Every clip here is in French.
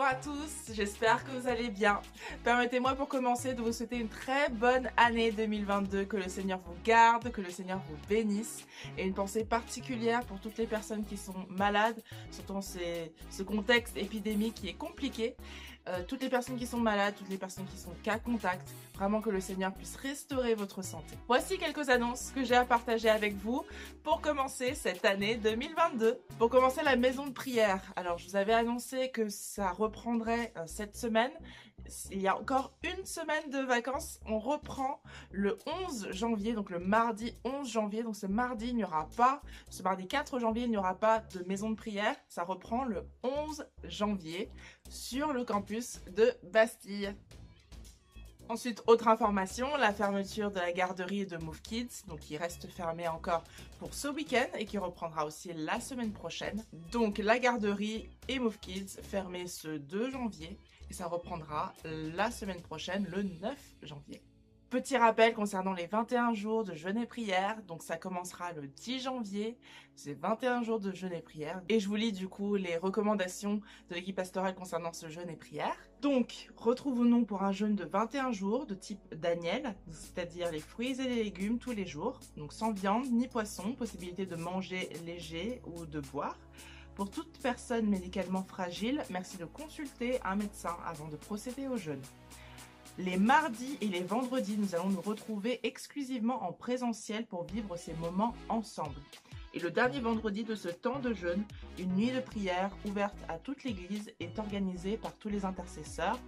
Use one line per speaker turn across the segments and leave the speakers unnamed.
Bonjour à tous, j'espère que vous allez bien. Permettez-moi pour commencer de vous souhaiter une très bonne année 2022, que le Seigneur vous garde, que le Seigneur vous bénisse et une pensée particulière pour toutes les personnes qui sont malades, surtout dans ce contexte épidémique qui est compliqué. Euh, toutes les personnes qui sont malades, toutes les personnes qui sont cas contact, vraiment que le Seigneur puisse restaurer votre santé. Voici quelques annonces que j'ai à partager avec vous pour commencer cette année 2022. Pour commencer la maison de prière, alors je vous avais annoncé que ça reprendrait euh, cette semaine il y a encore une semaine de vacances. On reprend le 11 janvier, donc le mardi 11 janvier. Donc ce mardi, il n'y aura pas, ce mardi 4 janvier, il n'y aura pas de maison de prière. Ça reprend le 11 janvier sur le campus de Bastille. Ensuite, autre information, la fermeture de la garderie de Move Kids, donc qui reste fermée encore pour ce week-end et qui reprendra aussi la semaine prochaine. Donc la garderie et Move Kids fermés ce 2 janvier et ça reprendra la semaine prochaine, le 9 janvier. Petit rappel concernant les 21 jours de jeûne et prière. Donc ça commencera le 10 janvier. C'est 21 jours de jeûne et prière. Et je vous lis du coup les recommandations de l'équipe pastorale concernant ce jeûne et prière. Donc retrouvons-nous pour un jeûne de 21 jours de type Daniel, c'est-à-dire les fruits et les légumes tous les jours. Donc sans viande ni poisson, possibilité de manger léger ou de boire. Pour toute personne médicalement fragile, merci de consulter un médecin avant de procéder au jeûne. Les mardis et les vendredis, nous allons nous retrouver exclusivement en présentiel pour vivre ces moments ensemble. Et le dernier vendredi de ce temps de jeûne, une nuit de prière ouverte à toute l'Église est organisée par tous les intercesseurs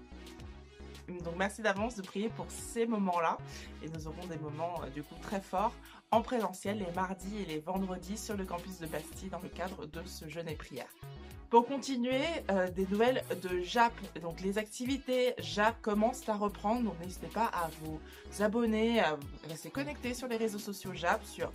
donc merci d'avance de prier pour ces moments-là. Et nous aurons des moments euh, du coup très forts en présentiel les mardis et les vendredis sur le campus de Bastille dans le cadre de ce jeûne et prière. Pour continuer, euh, des nouvelles de JAP. Donc les activités JAP commencent à reprendre, donc n'hésitez pas à vous abonner, à rester connecté sur les réseaux sociaux JAP, sur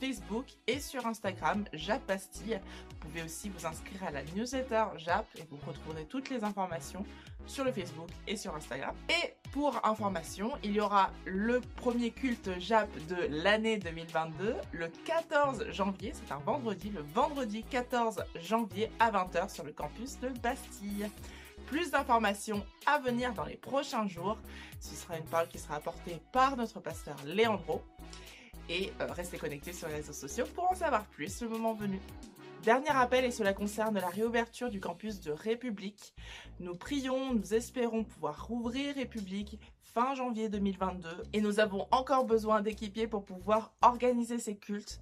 Facebook et sur Instagram, Jap Bastille. Vous pouvez aussi vous inscrire à la newsletter Jap et vous retrouverez toutes les informations sur le Facebook et sur Instagram. Et pour information, il y aura le premier culte Jap de l'année 2022 le 14 janvier, c'est un vendredi, le vendredi 14 janvier à 20h sur le campus de Bastille. Plus d'informations à venir dans les prochains jours. Ce sera une parole qui sera apportée par notre pasteur Léandro et euh, restez connectés sur les réseaux sociaux pour en savoir plus le moment venu. Dernier rappel et cela concerne la réouverture du campus de République. Nous prions, nous espérons pouvoir rouvrir République fin janvier 2022 et nous avons encore besoin d'équipiers pour pouvoir organiser ces cultes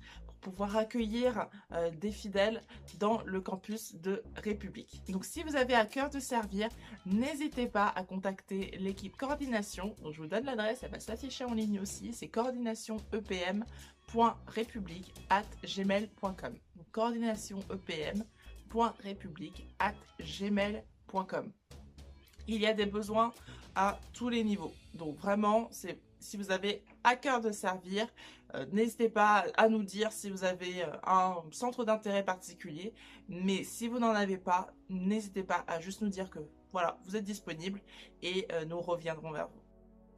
pouvoir accueillir euh, des fidèles dans le campus de République. Donc si vous avez à cœur de servir, n'hésitez pas à contacter l'équipe coordination. je vous donne l'adresse, elle va s'afficher en ligne aussi, c'est coordinationepm.république at gmail.com. coordinationepm.république at gmail.com. Il y a des besoins à tous les niveaux. Donc vraiment, c'est si vous avez à cœur de servir, euh, n'hésitez pas à nous dire si vous avez euh, un centre d'intérêt particulier. Mais si vous n'en avez pas, n'hésitez pas à juste nous dire que voilà, vous êtes disponible et euh, nous reviendrons vers vous.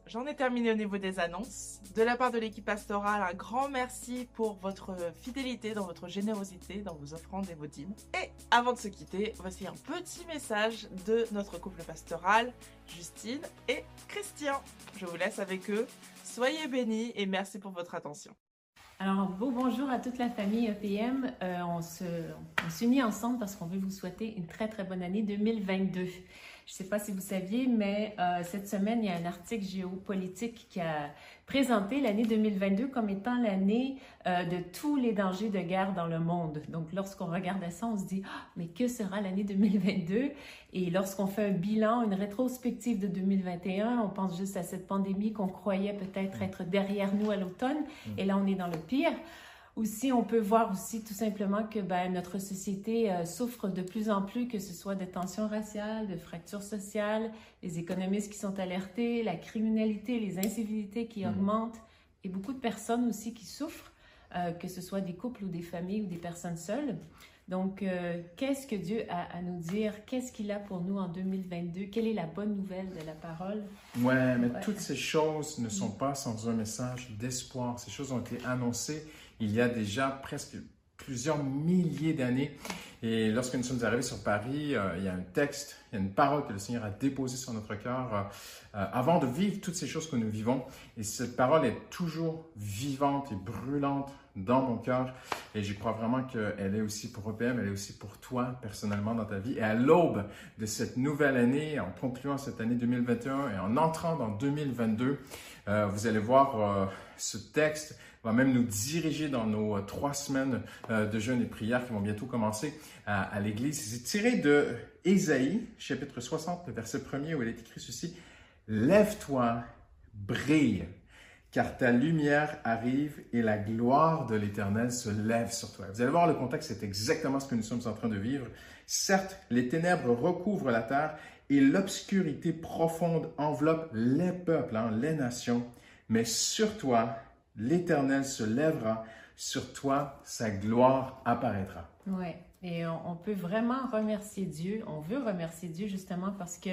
J'en ai terminé au niveau des annonces. De la part de l'équipe pastorale, un grand merci pour votre fidélité, dans votre générosité, dans vos offrandes et vos dîmes. Et avant de se quitter, voici un petit message de notre couple pastoral, Justine et Christian. Je vous laisse avec eux. Soyez bénis et merci pour votre attention.
Alors, beau bonjour à toute la famille EPM. Euh, on s'unit ensemble parce qu'on veut vous souhaiter une très, très bonne année 2022. Je ne sais pas si vous saviez, mais euh, cette semaine, il y a un article géopolitique qui a présenté l'année 2022 comme étant l'année euh, de tous les dangers de guerre dans le monde. Donc, lorsqu'on regarde ça, on se dit, ah, mais que sera l'année 2022? Et lorsqu'on fait un bilan, une rétrospective de 2021, on pense juste à cette pandémie qu'on croyait peut-être être derrière nous à l'automne. Mm. Et là, on est dans le pire. Aussi, on peut voir aussi tout simplement que ben, notre société euh, souffre de plus en plus, que ce soit de tensions raciales, de fractures sociales, les économistes qui sont alertés, la criminalité, les incivilités qui mm. augmentent et beaucoup de personnes aussi qui souffrent, euh, que ce soit des couples ou des familles ou des personnes seules. Donc, euh, qu'est-ce que Dieu a à nous dire? Qu'est-ce qu'il a pour nous en 2022? Quelle est la bonne nouvelle de la parole?
Ouais, mais toutes ces choses ne sont pas sans un message d'espoir. Ces choses ont été annoncées il y a déjà presque plusieurs milliers d'années. Et lorsque nous sommes arrivés sur Paris, euh, il y a un texte, il y a une parole que le Seigneur a déposée sur notre cœur euh, euh, avant de vivre toutes ces choses que nous vivons. Et cette parole est toujours vivante et brûlante dans mon cœur. Et je crois vraiment qu'elle est aussi pour EPM, elle est aussi pour toi personnellement dans ta vie. Et à l'aube de cette nouvelle année, en concluant cette année 2021 et en entrant dans 2022, vous allez voir ce texte va même nous diriger dans nos euh, trois semaines euh, de jeûne et prière qui vont bientôt commencer à, l'Église. C'est tiré de Ésaïe, chapitre 60, verset 1er, où il est écrit ceci. Lève-toi, brille, car ta lumière arrive et la gloire de l'Éternel se lève sur toi. Vous allez voir, le contexte, c'est exactement ce que nous sommes en train de vivre. Certes, les ténèbres recouvrent la terre et l'obscurité profonde enveloppe les peuples, hein, les nations, mais sur toi, l'Éternel se lèvera, sur toi sa gloire apparaîtra.
Oui, et on, peut vraiment remercier Dieu. On veut remercier Dieu justement parce que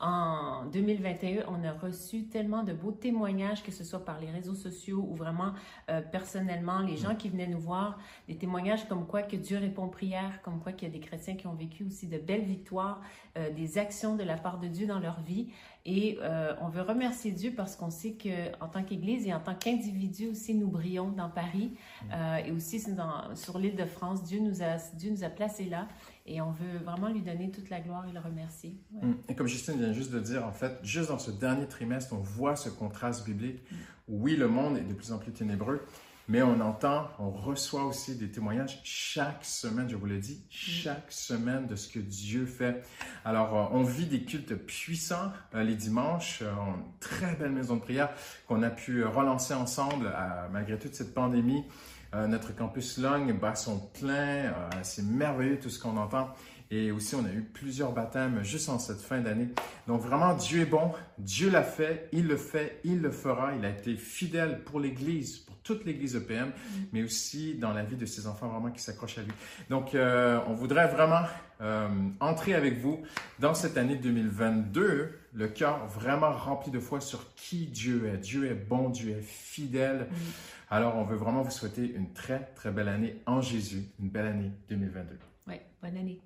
en 2021, on a reçu tellement de beaux témoignages, que ce soit par les réseaux sociaux ou vraiment euh, personnellement, les gens qui venaient nous voir, des témoignages comme quoi que Dieu répond aux prières, comme quoi qu'il y a des chrétiens qui ont vécu aussi de belles victoires, euh, des actions de la part de Dieu dans leur vie. Et euh, on veut remercier Dieu parce qu'on sait qu'en tant qu'Église et en tant qu'individu aussi, nous brillons dans Paris. Euh, et aussi dans, sur l'île de France. Dieu nous, a, Dieu nous a placés là et on veut vraiment lui donner toute la gloire et le remercier.
Mm. Et comme Justine vient juste de dire, en fait, juste dans ce dernier trimestre, on voit ce contraste biblique. Mm. Oui, le monde est de plus en plus ténébreux, mais on entend, on reçoit aussi des témoignages chaque semaine, je vous le dis, chaque semaine de ce que Dieu fait. Alors, euh, on vit des cultes puissants euh, les dimanches, euh, une très belle maison de prière qu'on a pu relancer ensemble malgré toute cette pandémie. Notre campus Long bat son plein, c'est merveilleux tout ce qu'on entend. Et aussi, on a eu plusieurs baptêmes juste en cette fin d'année. Donc vraiment, Dieu est bon, Dieu l'a fait, il le fait, il le fera. Il a été fidèle pour l'Église, toute l'Église EPM, mm. mais aussi dans la vie de ses enfants vraiment qui s'accrochent à lui. Donc, euh, on voudrait vraiment euh, entrer avec vous dans cette année 2022, le cœur vraiment rempli de foi sur qui Dieu est. Dieu est bon, Dieu est fidèle. Alors, on veut vraiment vous souhaiter une très, très belle année en Jésus, une belle année 2022.
Oui, bonne année.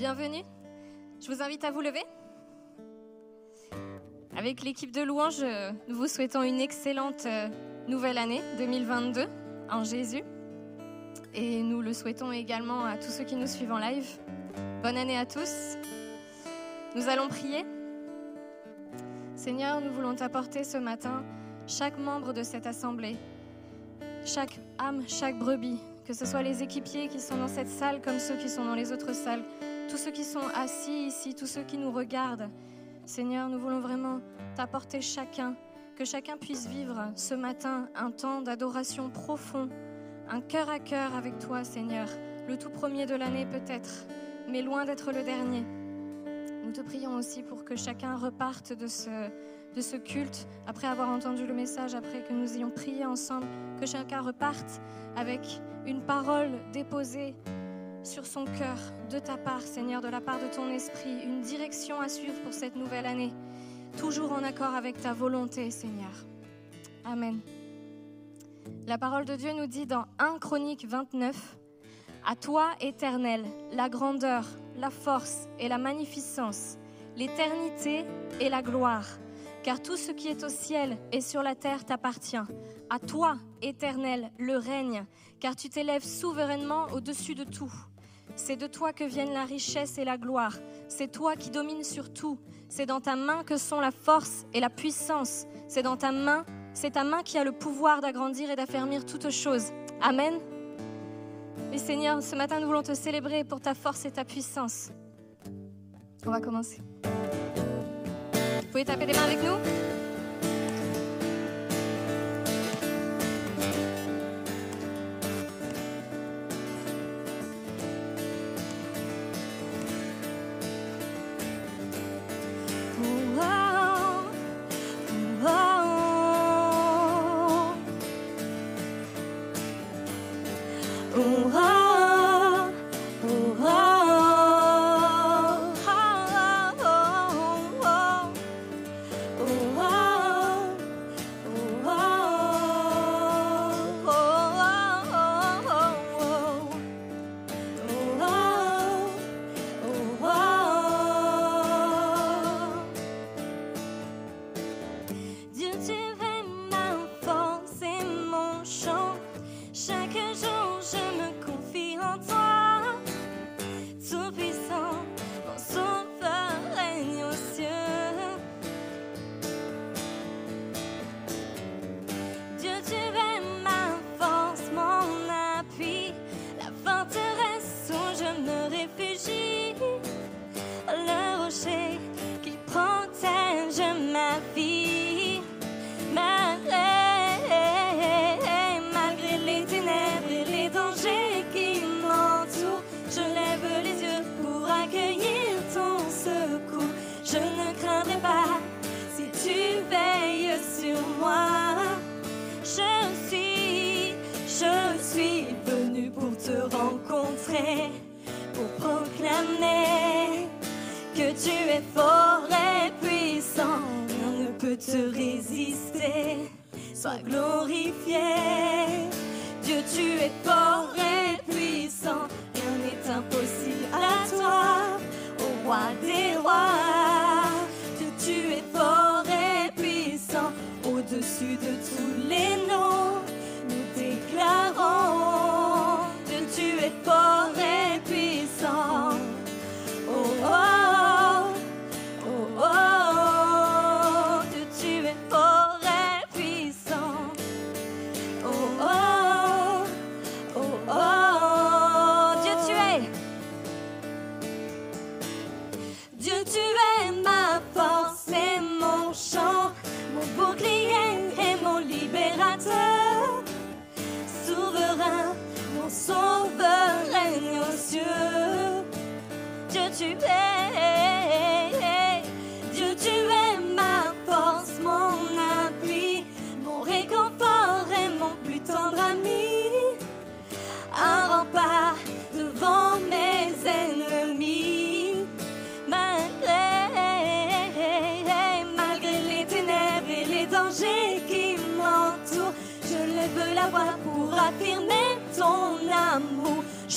Bienvenue. Je vous invite à vous lever. Avec l'équipe de louanges, nous vous souhaitons une excellente euh, nouvelle année 2022 en Jésus. Et nous le souhaitons également à tous ceux qui nous suivent en live. Bonne année à tous. Nous allons prier. Seigneur, nous voulons t'apporter ce matin chaque membre de cette assemblée, chaque âme, chaque brebis, que ce soit les équipiers qui sont dans cette salle comme ceux qui sont dans les autres salles, tous ceux qui sont assis ici, tous ceux qui nous regardent. Seigneur, nous voulons vraiment t'apporter chacun, que chacun puisse vivre ce matin un temps d'adoration profond, un cœur à cœur avec toi, Seigneur, le tout premier de l'année peut-être, mais loin d'être le dernier. Nous te prions aussi pour que chacun reparte de ce, de ce culte, après avoir entendu le message, après que nous ayons prié ensemble, que chacun reparte avec une parole déposée sur son cœur de ta part, Seigneur, de la part de ton esprit, une direction à suivre pour cette nouvelle année, toujours en accord avec ta volonté, Seigneur. Amen. La parole de Dieu nous dit dans 1 Chronique 29, À toi, Éternel, la grandeur, la force et la magnificence, l'éternité et la gloire, car tout ce qui est au ciel et sur la terre t'appartient. À toi, Éternel, le règne, car tu t'élèves souverainement au-dessus de tout. C'est de toi que viennent la richesse et la gloire. C'est toi qui domines sur tout. C'est dans ta main que sont la force et la puissance. C'est dans ta main, c'est ta main qui a le pouvoir d'agrandir et d'affermir toutes choses. Amen. Et Seigneur, ce matin, nous voulons te célébrer pour ta force et ta puissance. On va commencer. Vous pouvez taper des mains avec nous pour proclamer que tu es fort et puissant. Rien ne peut te résister. Sois glorifié. Dieu, tu es fort et puissant. Rien n'est impossible à toi, au roi des rois. Dieu, tu es fort et puissant au-dessus de tous les noms.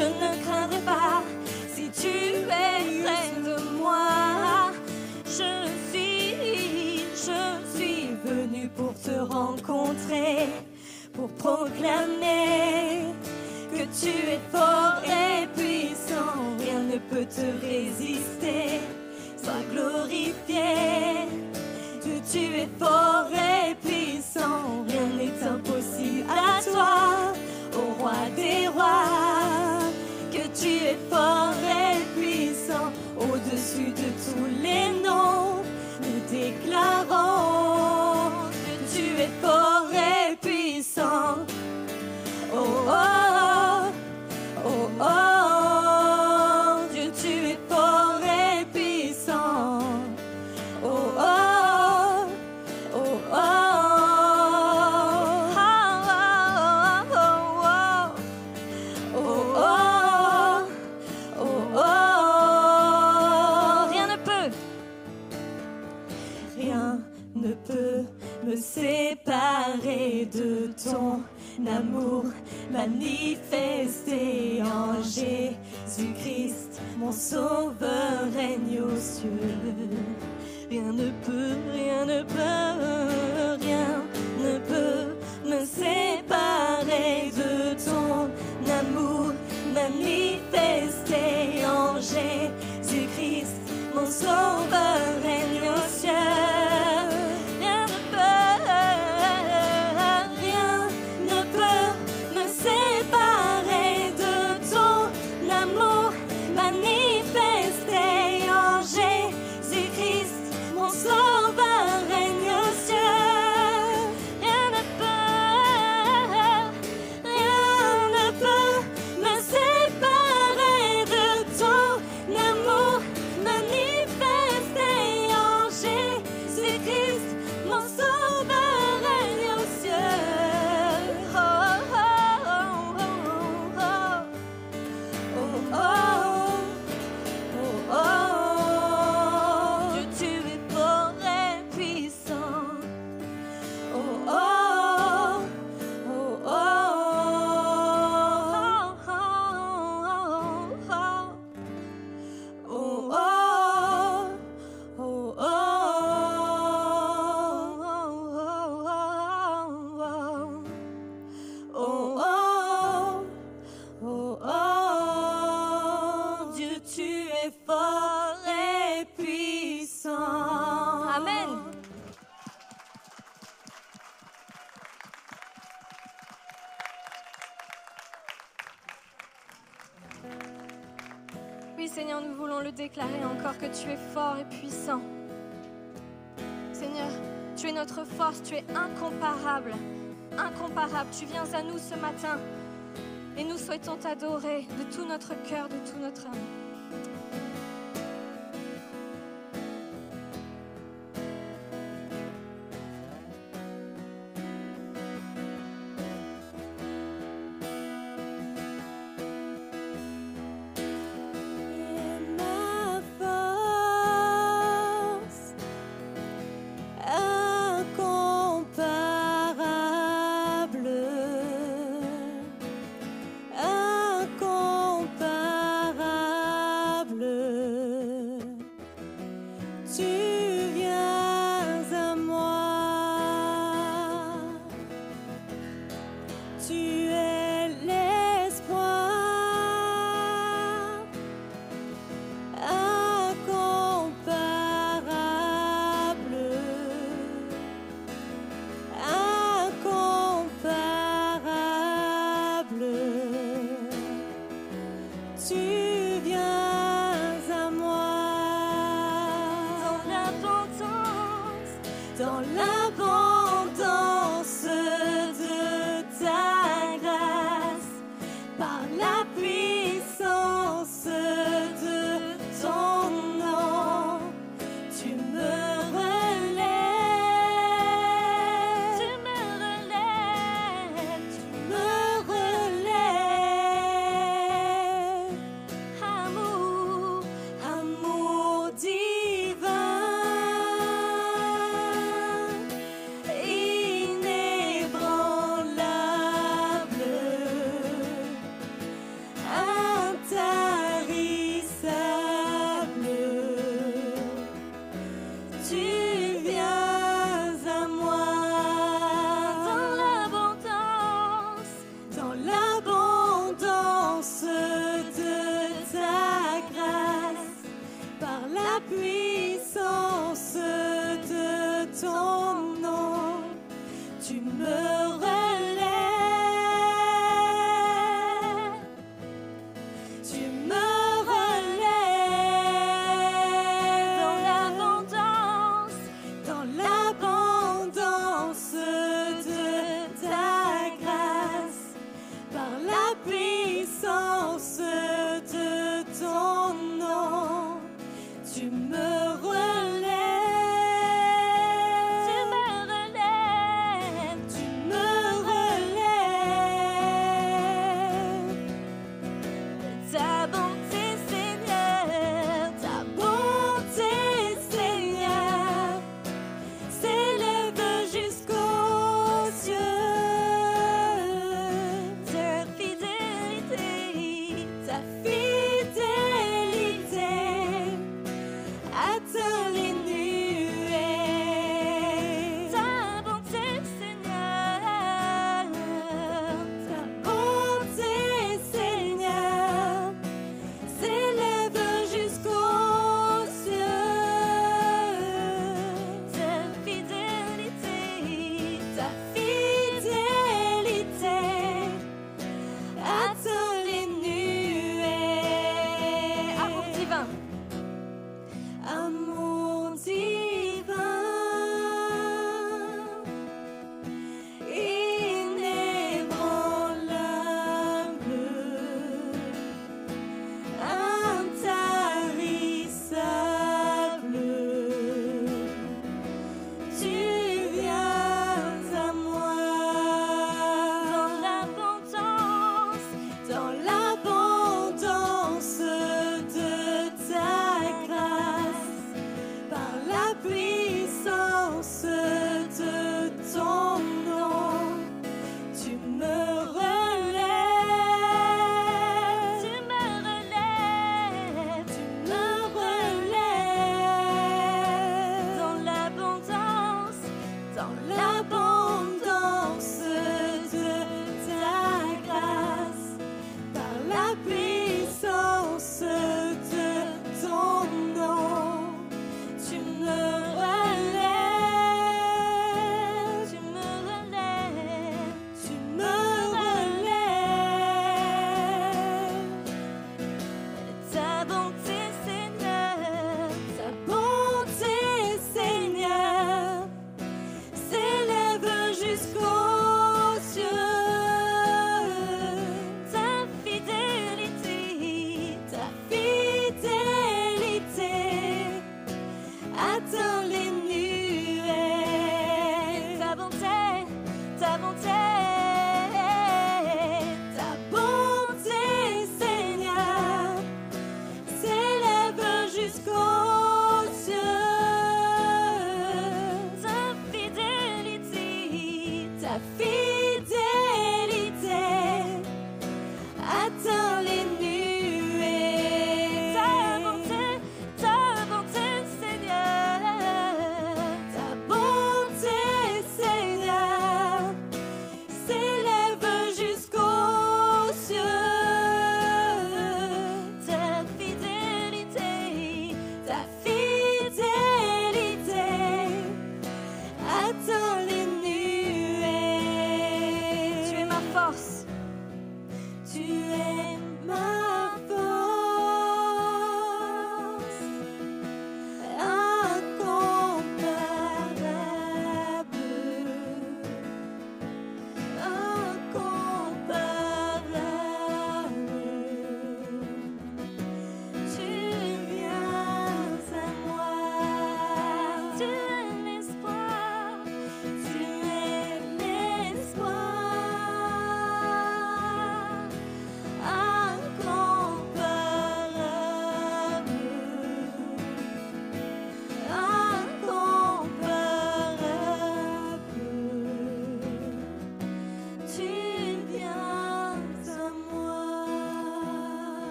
Je ne craindrai pas si tu es près de moi. Je suis, je suis venu pour te rencontrer, pour proclamer que tu es fort et puissant, rien ne peut te résister. Sois glorifié, Dieu, tu es fort et puissant, rien n'est impossible à toi, au roi des rois. Tu es fort et puissant, au-dessus de tous les noms, nous déclarons que tu es fort et puissant. Oh oh,
déclarer encore que tu es fort et puissant. Seigneur, tu es notre force, tu es incomparable. Incomparable. Tu viens à nous ce matin et nous souhaitons t'adorer de tout notre cœur, de tout notre âme.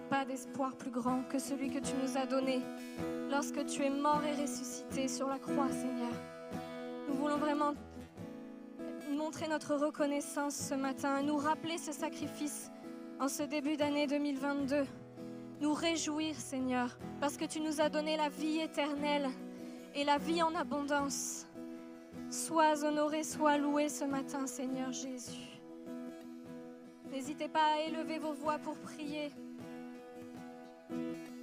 Pas d'espoir plus grand que celui que tu nous as donné lorsque tu es mort et ressuscité sur la croix, Seigneur. Nous voulons vraiment montrer notre reconnaissance ce matin, nous rappeler ce sacrifice en ce début d'année 2022. Nous réjouir, Seigneur, parce que tu nous as donné la vie éternelle et la vie en abondance. Sois honoré, sois loué ce matin, Seigneur Jésus. N'hésitez pas à élever vos voix pour prier.
Tu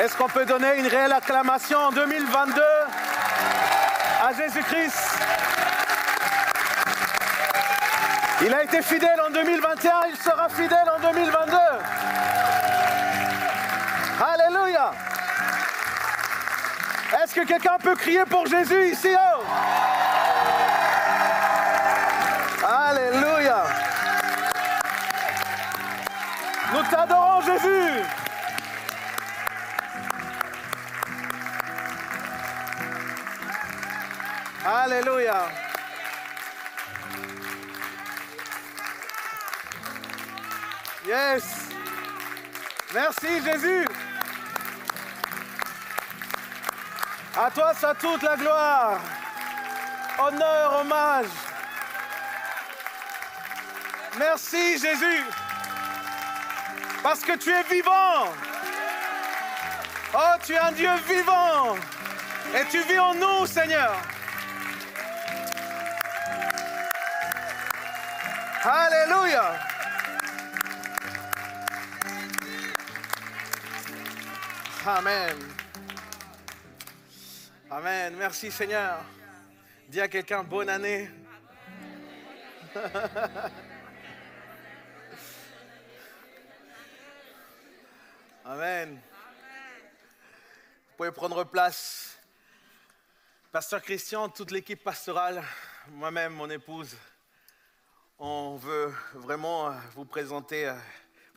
Est-ce qu'on peut donner une réelle acclamation en 2022 à Jésus-Christ? Il a été fidèle en 2021, il sera fidèle en 2022. Alléluia. Est-ce que quelqu'un peut crier pour Jésus ici oh? Alléluia. Nous t'adorons Jésus. Alléluia. Yes. Merci Jésus. À toi soit toute la gloire. Honneur, hommage. Merci Jésus. Parce que tu es vivant. Oh, tu es un Dieu vivant. Et tu vis en nous, Seigneur. Alléluia. Amen. Amen. Merci Seigneur. Dis à quelqu'un bonne année. Amen. Vous pouvez prendre place. Pasteur Christian, toute l'équipe pastorale, moi-même, mon épouse, on veut vraiment euh, vous présenter, euh,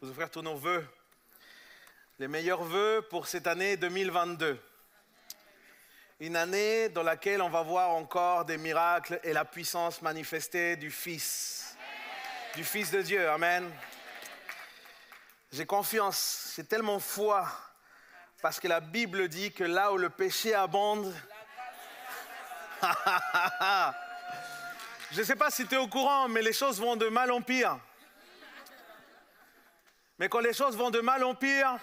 vous offrir tous nos voeux, les meilleurs voeux pour cette année 2022. Une année dans laquelle on va voir encore des miracles et la puissance manifestée du Fils, du Fils de Dieu. Amen. J'ai confiance, j'ai tellement foi, parce que la Bible dit que là où le péché abonde, je ne sais pas si tu es au courant, mais les choses vont de mal en pire. Mais quand les choses vont de mal en pire,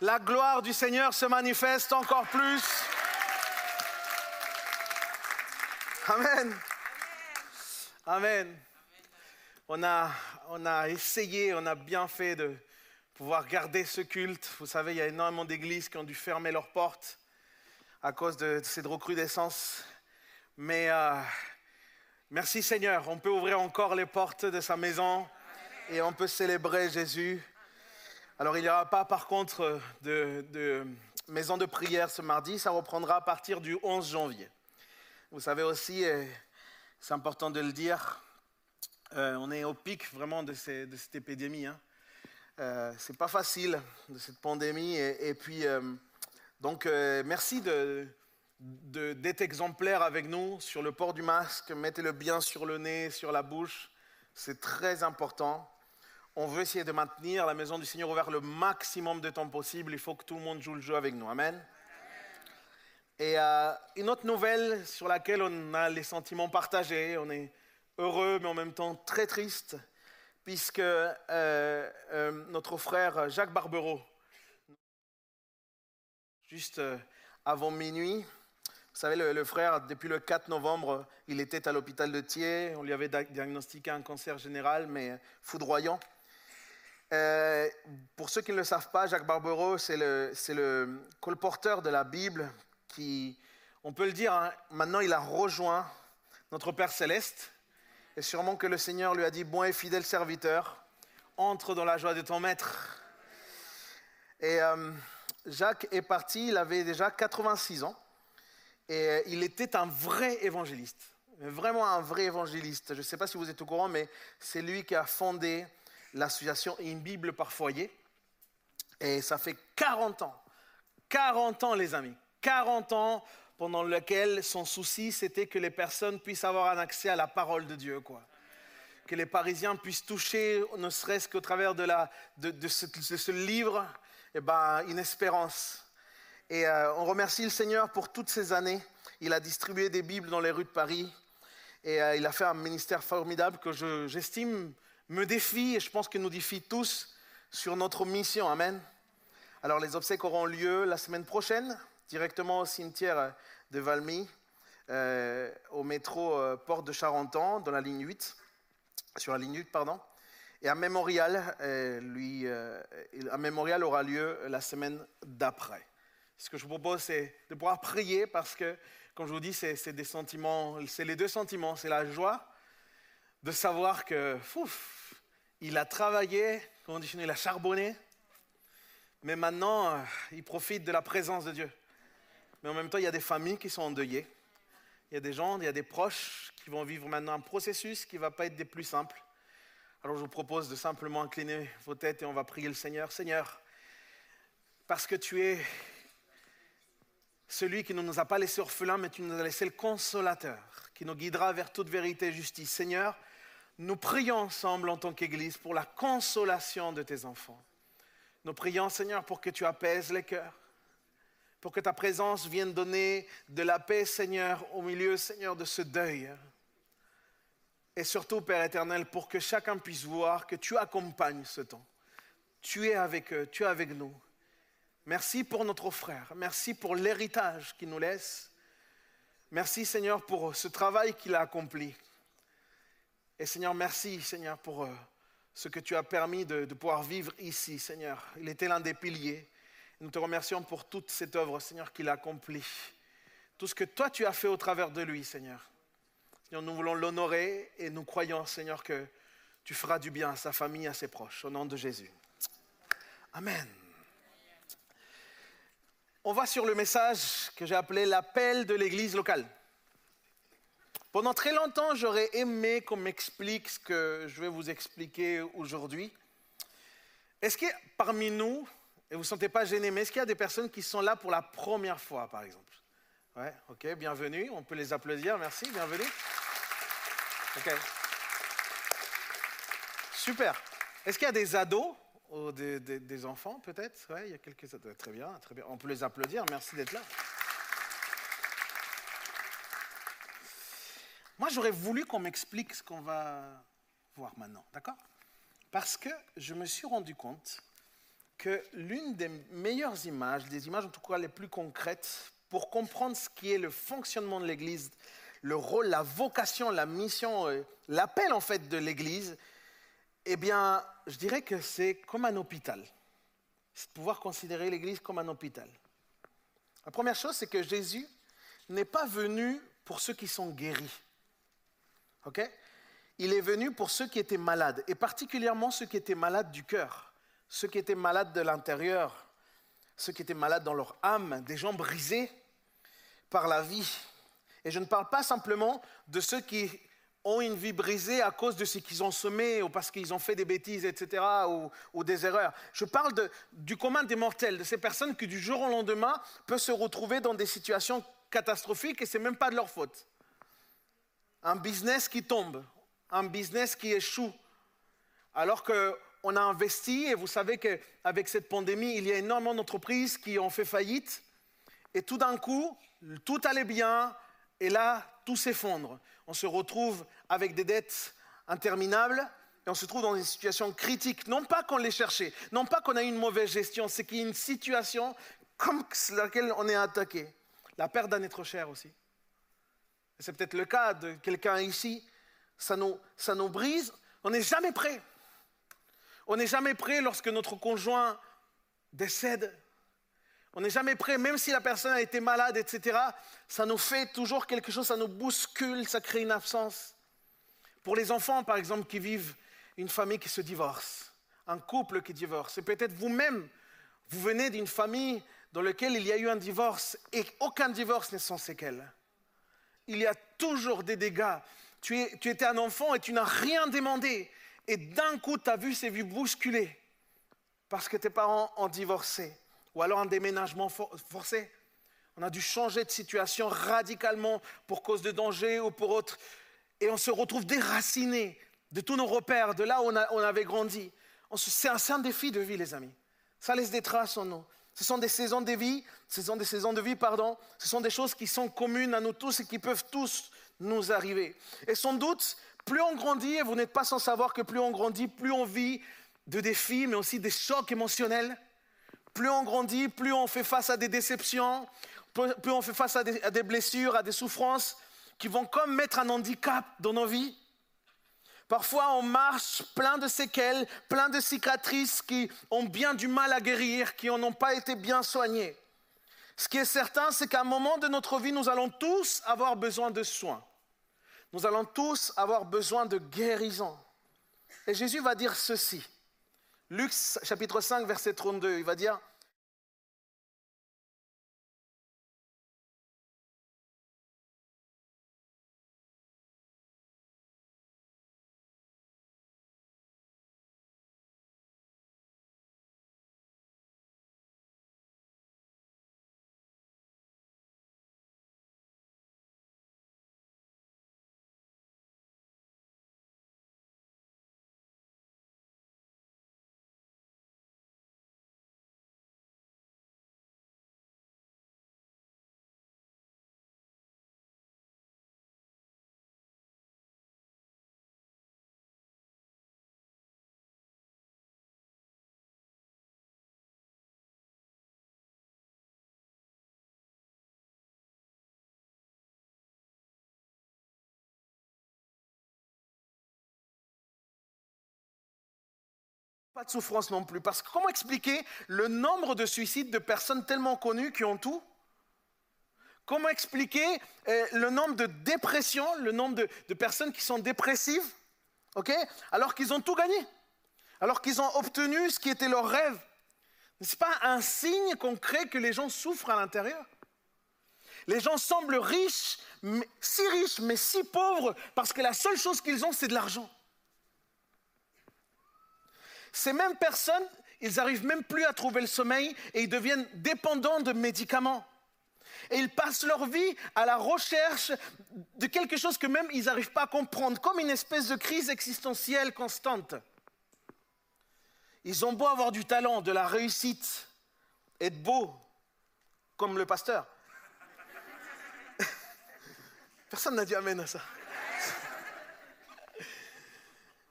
la gloire du Seigneur se manifeste encore plus. Amen. Amen. On a, on a essayé, on a bien fait de pouvoir garder ce culte. Vous savez, il y a énormément d'églises qui ont dû fermer leurs portes à cause de cette recrudescence. Mais euh, merci Seigneur, on peut ouvrir encore les portes de sa maison et on peut célébrer Jésus. Alors il n'y aura pas par contre de, de maison de prière ce mardi, ça reprendra à partir du 11 janvier. Vous savez aussi, c'est important de le dire, euh, on est au pic vraiment de, cette épidémie. Hein. Euh, c'est pas facile de cette pandémie. Et, puis, euh, donc, euh, merci de- d'être exemplaire avec nous sur le port du masque. Mettez-le bien sur le nez, sur la bouche. C'est très important. On veut essayer de maintenir la maison du Seigneur ouverte le maximum de temps possible. Il faut que tout le monde joue le jeu avec nous. Amen. Et euh, une autre nouvelle sur laquelle on a les sentiments partagés, on est heureux mais en même temps très triste, puisque euh, euh, notre frère Jacques Barbereau, juste avant minuit, vous savez, le, frère, depuis le 4 novembre, il était à l'hôpital de Thiers, on lui avait diagnostiqué un cancer général, mais foudroyant. Euh, pour ceux qui ne le savent pas, Jacques Barbereau, c'est le, c'est le colporteur de la Bible qui, on peut le dire, hein, maintenant il a rejoint notre Père céleste. Et sûrement que le Seigneur lui a dit, bon et fidèle serviteur, entre dans la joie de ton maître. Et euh, Jacques est parti, il avait déjà 86 ans. Et euh, il était un vrai évangéliste, vraiment un vrai évangéliste. Je ne sais pas si vous êtes au courant, mais c'est lui qui a fondé l'association Une Bible par foyer. Et ça fait 40 ans, 40 ans les amis, 40 ans pendant lequel son souci c'était que les personnes puissent avoir un accès à la parole de Dieu. Quoi. que les Parisiens puissent toucher, ne serait-ce qu'au travers de, la, ce, de ce livre, eh ben, une espérance. Et euh, on remercie le Seigneur pour toutes ces années. Il a distribué des Bibles dans les rues de Paris. Et euh, il a fait un ministère formidable que je- j'estime me défie et je pense que nous défie tous sur notre mission. Amen. Alors les obsèques auront lieu la semaine prochaine, directement au cimetière de Valmy, euh, au métro Porte de Charenton, dans la ligne 8, sur la ligne 8, pardon. Et un mémorial, un mémorial aura lieu la semaine d'après. Ce que je vous propose, c'est de pouvoir prier parce que, comme je vous dis, c'est des sentiments, c'est les deux sentiments. C'est la joie de savoir que, fouf, il a travaillé, comment il a charbonné, mais maintenant, euh, il profite de la présence de Dieu. Mais en même temps, il y a des familles qui sont endeuillées. Il y a des gens, il y a des proches qui vont vivre maintenant un processus qui ne va pas être des plus simples. Alors je vous propose de simplement incliner vos têtes et on va prier le Seigneur. Seigneur, parce que tu es celui qui ne nous a pas laissé orphelins, mais tu nous as laissé le consolateur, qui nous guidera vers toute vérité et justice. Seigneur, nous prions ensemble en tant qu'Église pour la consolation de tes enfants. Nous prions, Seigneur, pour que tu apaises les cœurs, pour que ta présence vienne donner de la paix, Seigneur, au milieu, Seigneur, de ce deuil. Et surtout, Père éternel, pour que chacun puisse voir que tu accompagnes ce temps. Tu es avec eux, tu es avec nous. Merci pour notre frère. Merci pour l'héritage qu'il nous laisse. Merci, Seigneur, pour ce travail qu'il a accompli. Et Seigneur, merci, Seigneur, pour euh, ce que tu as permis de, pouvoir vivre ici, Seigneur. Il était l'un des piliers. Nous te remercions pour toute cette œuvre, Seigneur, qu'il a accomplie. Tout ce que toi, tu as fait au travers de lui, Seigneur. Seigneur, nous voulons l'honorer et nous croyons, Seigneur, que tu feras du bien à sa famille, à ses proches. Au nom de Jésus. Amen. On va sur le message que j'ai appelé l'appel de l'église locale. Pendant très longtemps, j'aurais aimé qu'on m'explique ce que je vais vous expliquer aujourd'hui. Est-ce que parmi nous, et vous ne sentez pas gêné, mais est-ce qu'il y a des personnes qui sont là pour la première fois, par exemple? Ouais, ok, bienvenue. On peut les applaudir, merci, bienvenue. Ok. Super. Est-ce qu'il y a des ados des, enfants, peut-être Oui, il y a quelques. Très bien, très bien. On peut les applaudir, merci d'être là. Moi, j'aurais voulu qu'on m'explique ce qu'on va voir maintenant, d'accord? Parce que je me suis rendu compte que l'une des meilleures images, des images en tout cas les plus concrètes, pour comprendre ce qui est le fonctionnement de l'Église, le rôle, la vocation, la mission, euh, l'appel en fait de l'Église, eh bien, je dirais que c'est comme un hôpital. C'est de pouvoir considérer l'Église comme un hôpital. La première chose, c'est que Jésus n'est pas venu pour ceux qui sont guéris. OK? Il est venu pour ceux qui étaient malades, et particulièrement ceux qui étaient malades du cœur, ceux qui étaient malades de l'intérieur, ceux qui étaient malades dans leur âme, des gens brisés par la vie. Et je ne parle pas simplement de ceux qui ont une vie brisée à cause de ce qu'ils ont semé ou parce qu'ils ont fait des bêtises, etc., ou, des erreurs. Je parle du commun des mortels, de ces personnes qui du jour au lendemain peuvent se retrouver dans des situations catastrophiques et ce n'est même pas de leur faute. Un business qui tombe, un business qui échoue, alors qu'on a investi, et vous savez qu'avec cette pandémie, il y a énormément d'entreprises qui ont fait faillite, et tout d'un coup, tout allait bien, et là, tout s'effondre. On se retrouve avec des dettes interminables, et on se trouve dans une situation critique. Non pas qu'on l'ait cherché, non pas qu'on a eu une mauvaise gestion, c'est qu'il y a une situation comme laquelle on est attaqué. La perte d'un être cher aussi. C'est peut-être le cas de quelqu'un ici. Ça nous brise. On n'est jamais prêt. On n'est jamais prêt lorsque notre conjoint décède. On n'est jamais prêt, même si la personne a été malade, etc. Ça nous fait toujours quelque chose, ça nous bouscule, ça crée une absence. Pour les enfants, par exemple, qui vivent une famille qui se divorce, un couple qui divorce, et peut-être vous-même, vous venez d'une famille dans laquelle il y a eu un divorce et aucun divorce n'est sans séquelles. Il y a toujours des dégâts. Tu, es- tu étais un enfant et tu n'as rien demandé. Et d'un coup, tu as vu ces vies bousculées parce que tes parents ont divorcé. Ou alors un déménagement for- forcé. On a dû changer de situation radicalement pour cause de danger ou pour autre. Et on se retrouve déraciné de tous nos repères, de là où on, on avait grandi. C'est un, un défi de vie, les amis. Ça laisse des traces en nous. Ce sont des saisons de vie, ce sont des saisons de vie, pardon. Ce sont des choses qui sont communes à nous tous et qui peuvent tous nous arriver. Et sans doute, plus on grandit, et vous n'êtes pas sans savoir que plus on grandit, plus on vit de défis, mais aussi des chocs émotionnels. Plus on grandit, plus on fait face à des déceptions, plus on fait face à des, à des blessures, à des souffrances qui vont comme mettre un handicap dans nos vies. Parfois, on marche plein de séquelles, plein de cicatrices qui ont bien du mal à guérir, qui n'ont pas été bien soignées. Ce qui est certain, c'est qu'à un moment de notre vie, nous allons tous avoir besoin de soins. Nous allons tous avoir besoin de guérison. Et Jésus va dire ceci. Luc chapitre 5, verset 32, il va dire, pas de souffrance non plus. Parce que comment expliquer le nombre de suicides de personnes tellement connues qui ont tout? Comment expliquer euh, le nombre de dépressions, le nombre de, personnes qui sont dépressives, ok? Alors qu'ils ont tout gagné, alors qu'ils ont obtenu ce qui était leur rêve. N'est-ce pas un signe concret que les gens souffrent à l'intérieur? Les gens semblent riches, si riches, mais si pauvres, parce que la seule chose qu'ils ont, c'est de l'argent. Ces mêmes personnes, ils n'arrivent même plus à trouver le sommeil et ils deviennent dépendants de médicaments. Et ils passent leur vie à la recherche de quelque chose que même ils n'arrivent pas à comprendre, comme une espèce de crise existentielle constante. Ils ont beau avoir du talent, de la réussite, être beau, comme le pasteur. Personne n'a dit Amen à ça.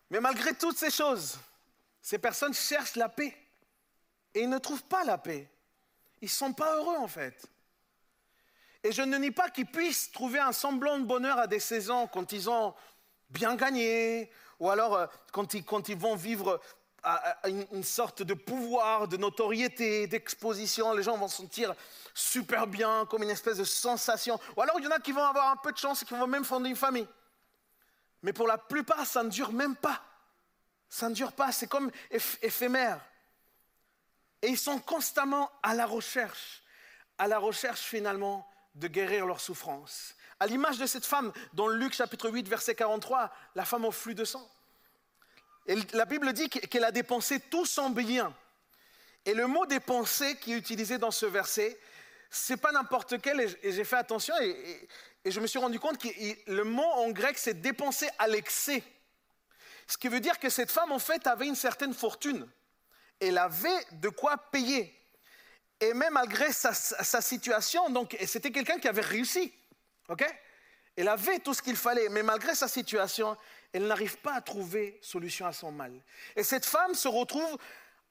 Mais malgré toutes ces choses, ces personnes cherchent la paix. Et ils ne trouvent pas la paix. Ils ne sont pas heureux en fait. Et je ne nie pas qu'ils puissent trouver un semblant de bonheur à des saisons quand ils ont bien gagné, ou alors euh, quand ils, vont vivre à- une sorte de pouvoir, de notoriété, d'exposition. Les gens vont se sentir super bien, comme une espèce de sensation. Ou alors il y en a qui vont avoir un peu de chance et qui vont même fonder une famille. Mais pour la plupart, ça ne dure même pas. Ça ne dure pas, c'est comme éph- éphémère. Et ils sont constamment à la recherche, à la recherche finalement de guérir leur souffrance. À l'image de cette femme dans Luc chapitre 8, verset 43, la femme au flux de sang. Et la Bible dit qu'elle a dépensé tout son bien. Et le mot dépenser qui est utilisé dans ce verset, c'est pas n'importe quel, et j'ai fait attention, et, je me suis rendu compte que le mot en grec, c'est dépenser à l'excès. Ce qui veut dire que cette femme, en fait, avait une certaine fortune. Elle avait de quoi payer. Et même malgré sa, situation, donc c'était quelqu'un qui avait réussi. ok? Elle avait tout ce qu'il fallait, mais malgré sa situation, elle n'arrive pas à trouver solution à son mal. Et cette femme se retrouve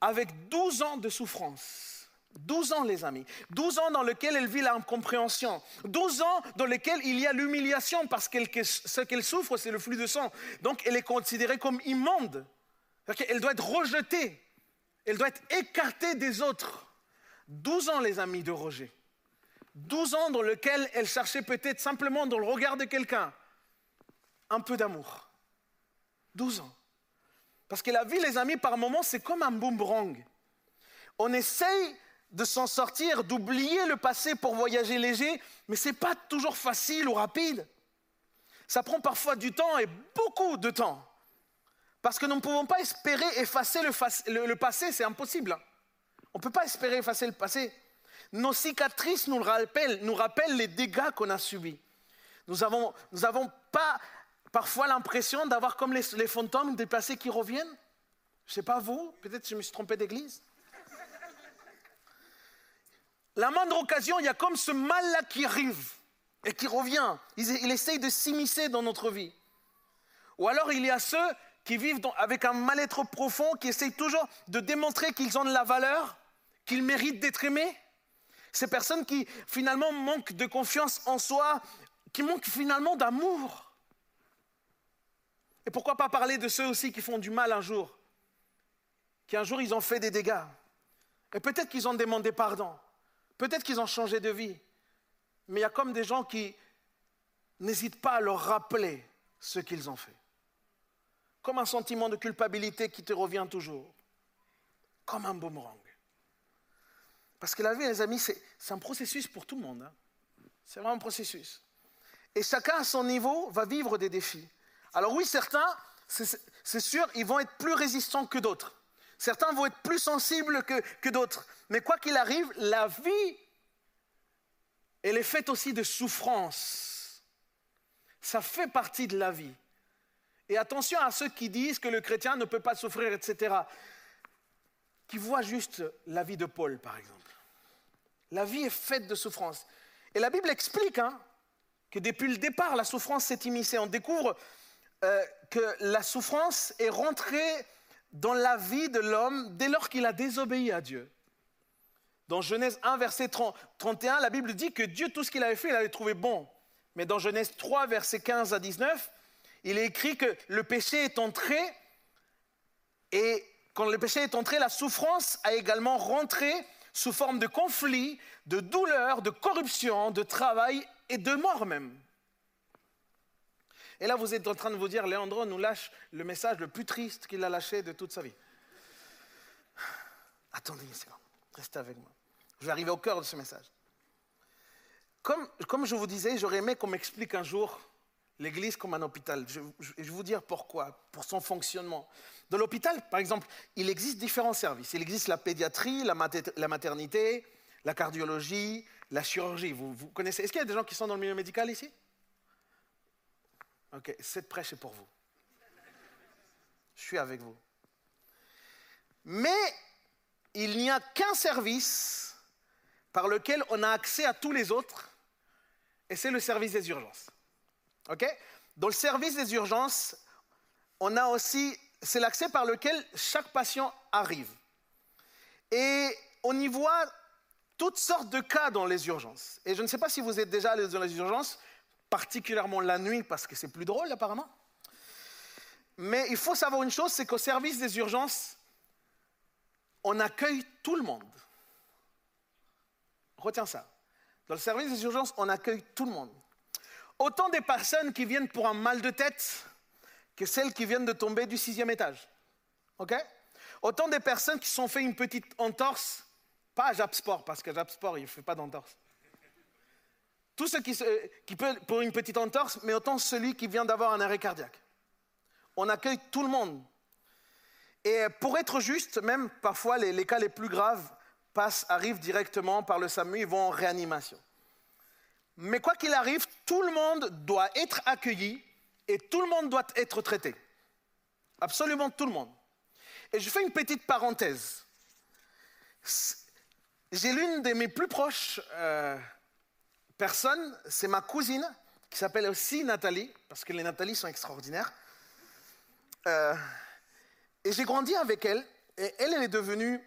avec 12 ans de souffrance. 12 ans, les amis. 12 ans dans lesquels elle vit l'incompréhension. 12 ans dans lesquels il y a l'humiliation parce que ce qu'elle souffre, c'est le flux de sang. Donc elle est considérée comme immonde. Elle doit être rejetée. Elle doit être écartée des autres. 12 ans, les amis de Roger. 12 ans dans lesquels elle cherchait peut-être simplement dans le regard de quelqu'un un peu d'amour. 12 ans. Parce que la vie, les amis, par moments, c'est comme un boomerang. On essaye de s'en sortir, d'oublier le passé pour voyager léger, mais ce n'est pas toujours facile ou rapide. Ça prend parfois du temps et beaucoup de temps. Parce que nous ne pouvons pas espérer effacer le, passé, c'est impossible. On ne peut pas espérer effacer le passé. Nos cicatrices nous rappellent, nous rappellent les dégâts qu'on a subis. Nous n'avons nous avons pas parfois l'impression d'avoir comme les, les fantômes des passés qui reviennent Je ne sais pas vous, peut-être je me suis trompé d'église. La moindre occasion, il y a comme ce mal-là qui arrive et qui revient. Il, il essaye de s'immiscer dans notre vie. Ou alors il y a ceux qui vivent avec un mal-être profond, qui essayent toujours de démontrer qu'ils ont de la valeur, qu'ils méritent d'être aimés. Ces personnes qui finalement manquent de confiance en soi, qui manquent finalement d'amour. Et pourquoi pas parler de ceux aussi qui font du mal un jour, qui un jour ils ont fait des dégâts. Et peut-être qu'ils ont demandé pardon, peut-être qu'ils ont changé de vie. Mais il y a comme des gens qui n'hésitent pas à leur rappeler ce qu'ils ont fait. Comme un sentiment de culpabilité qui te revient toujours. Comme un boomerang. Parce que la vie, les amis, c'est un processus pour tout le monde. hein. C'est vraiment un processus. Et chacun à son niveau va vivre des défis. Alors oui, certains, c'est sûr, ils vont être plus résistants que d'autres. Certains vont être plus sensibles que, d'autres. Mais quoi qu'il arrive, la vie, elle est faite aussi de souffrance. Ça fait partie de la vie. Et attention à ceux qui disent que le chrétien ne peut pas souffrir, etc. Qui voient juste la vie de Paul, par exemple. La vie est faite de souffrance. Et la Bible explique hein, que depuis le départ, la souffrance s'est immiscée. On découvre euh, que la souffrance est rentrée dans la vie de l'homme dès lors qu'il a désobéi à Dieu. Dans Genèse 1, verset 30 31, la Bible dit que Dieu, tout ce qu'il avait fait, il avait trouvé bon. Mais dans Genèse 3, verset 15 à 19, il est écrit que le péché est entré et quand le péché est entré, la souffrance a également rentré sous forme de conflit, de douleur, de corruption, de travail et de mort même. Et là, vous êtes en train de vous dire, Léandro nous lâche le message le plus triste qu'il a lâché de toute sa vie. Attendez une seconde, restez avec moi. Je vais arriver au cœur de ce message. Comme, comme je vous disais, j'aurais aimé qu'on m'explique un jour l'Église comme un hôpital. Je, vais vous dire pourquoi, pour son fonctionnement. Dans l'hôpital, par exemple, il existe différents services. Il existe la pédiatrie, la, mater- la maternité, la cardiologie, la chirurgie. Vous connaissez Est-ce qu'il y a des gens qui sont dans le milieu médical ici? Ok, cette prêche est pour vous. Je suis avec vous. Mais il n'y a qu'un service par lequel on a accès à tous les autres, et c'est le service des urgences. OK? Dans le service des urgences, on a aussi, c'est l'accès par lequel chaque patient arrive. Et on y voit toutes sortes de cas dans les urgences. Et je ne sais pas si vous êtes déjà allé dans les urgences, particulièrement la nuit, parce que c'est plus drôle apparemment. Mais il faut savoir une chose, c'est qu'au service des urgences, on accueille tout le monde. Retiens ça. Dans le service des urgences, on accueille tout le monde. Autant des personnes qui viennent pour un mal de tête que celles qui viennent de tomber du sixième étage. OK? Autant des personnes qui sont fait une petite entorse, pas à Japsport, parce qu'à Japsport, il ne fait pas d'entorse. Tous ceux qui, peuvent pour une petite entorse, mais autant celui qui vient d'avoir un arrêt cardiaque. On accueille tout le monde. Et pour être juste, même parfois les, cas les plus graves arrivent directement par le SAMU, ils vont en réanimation. Mais quoi qu'il arrive, tout le monde doit être accueilli et tout le monde doit être traité. Absolument tout le monde. Et je fais une petite parenthèse. J'ai l'une de mes plus proches euh, personnes, c'est ma cousine, qui s'appelle aussi Nathalie, parce que les Nathalie sont extraordinaires. Euh, et j'ai grandi avec elle, et elle, elle est devenue,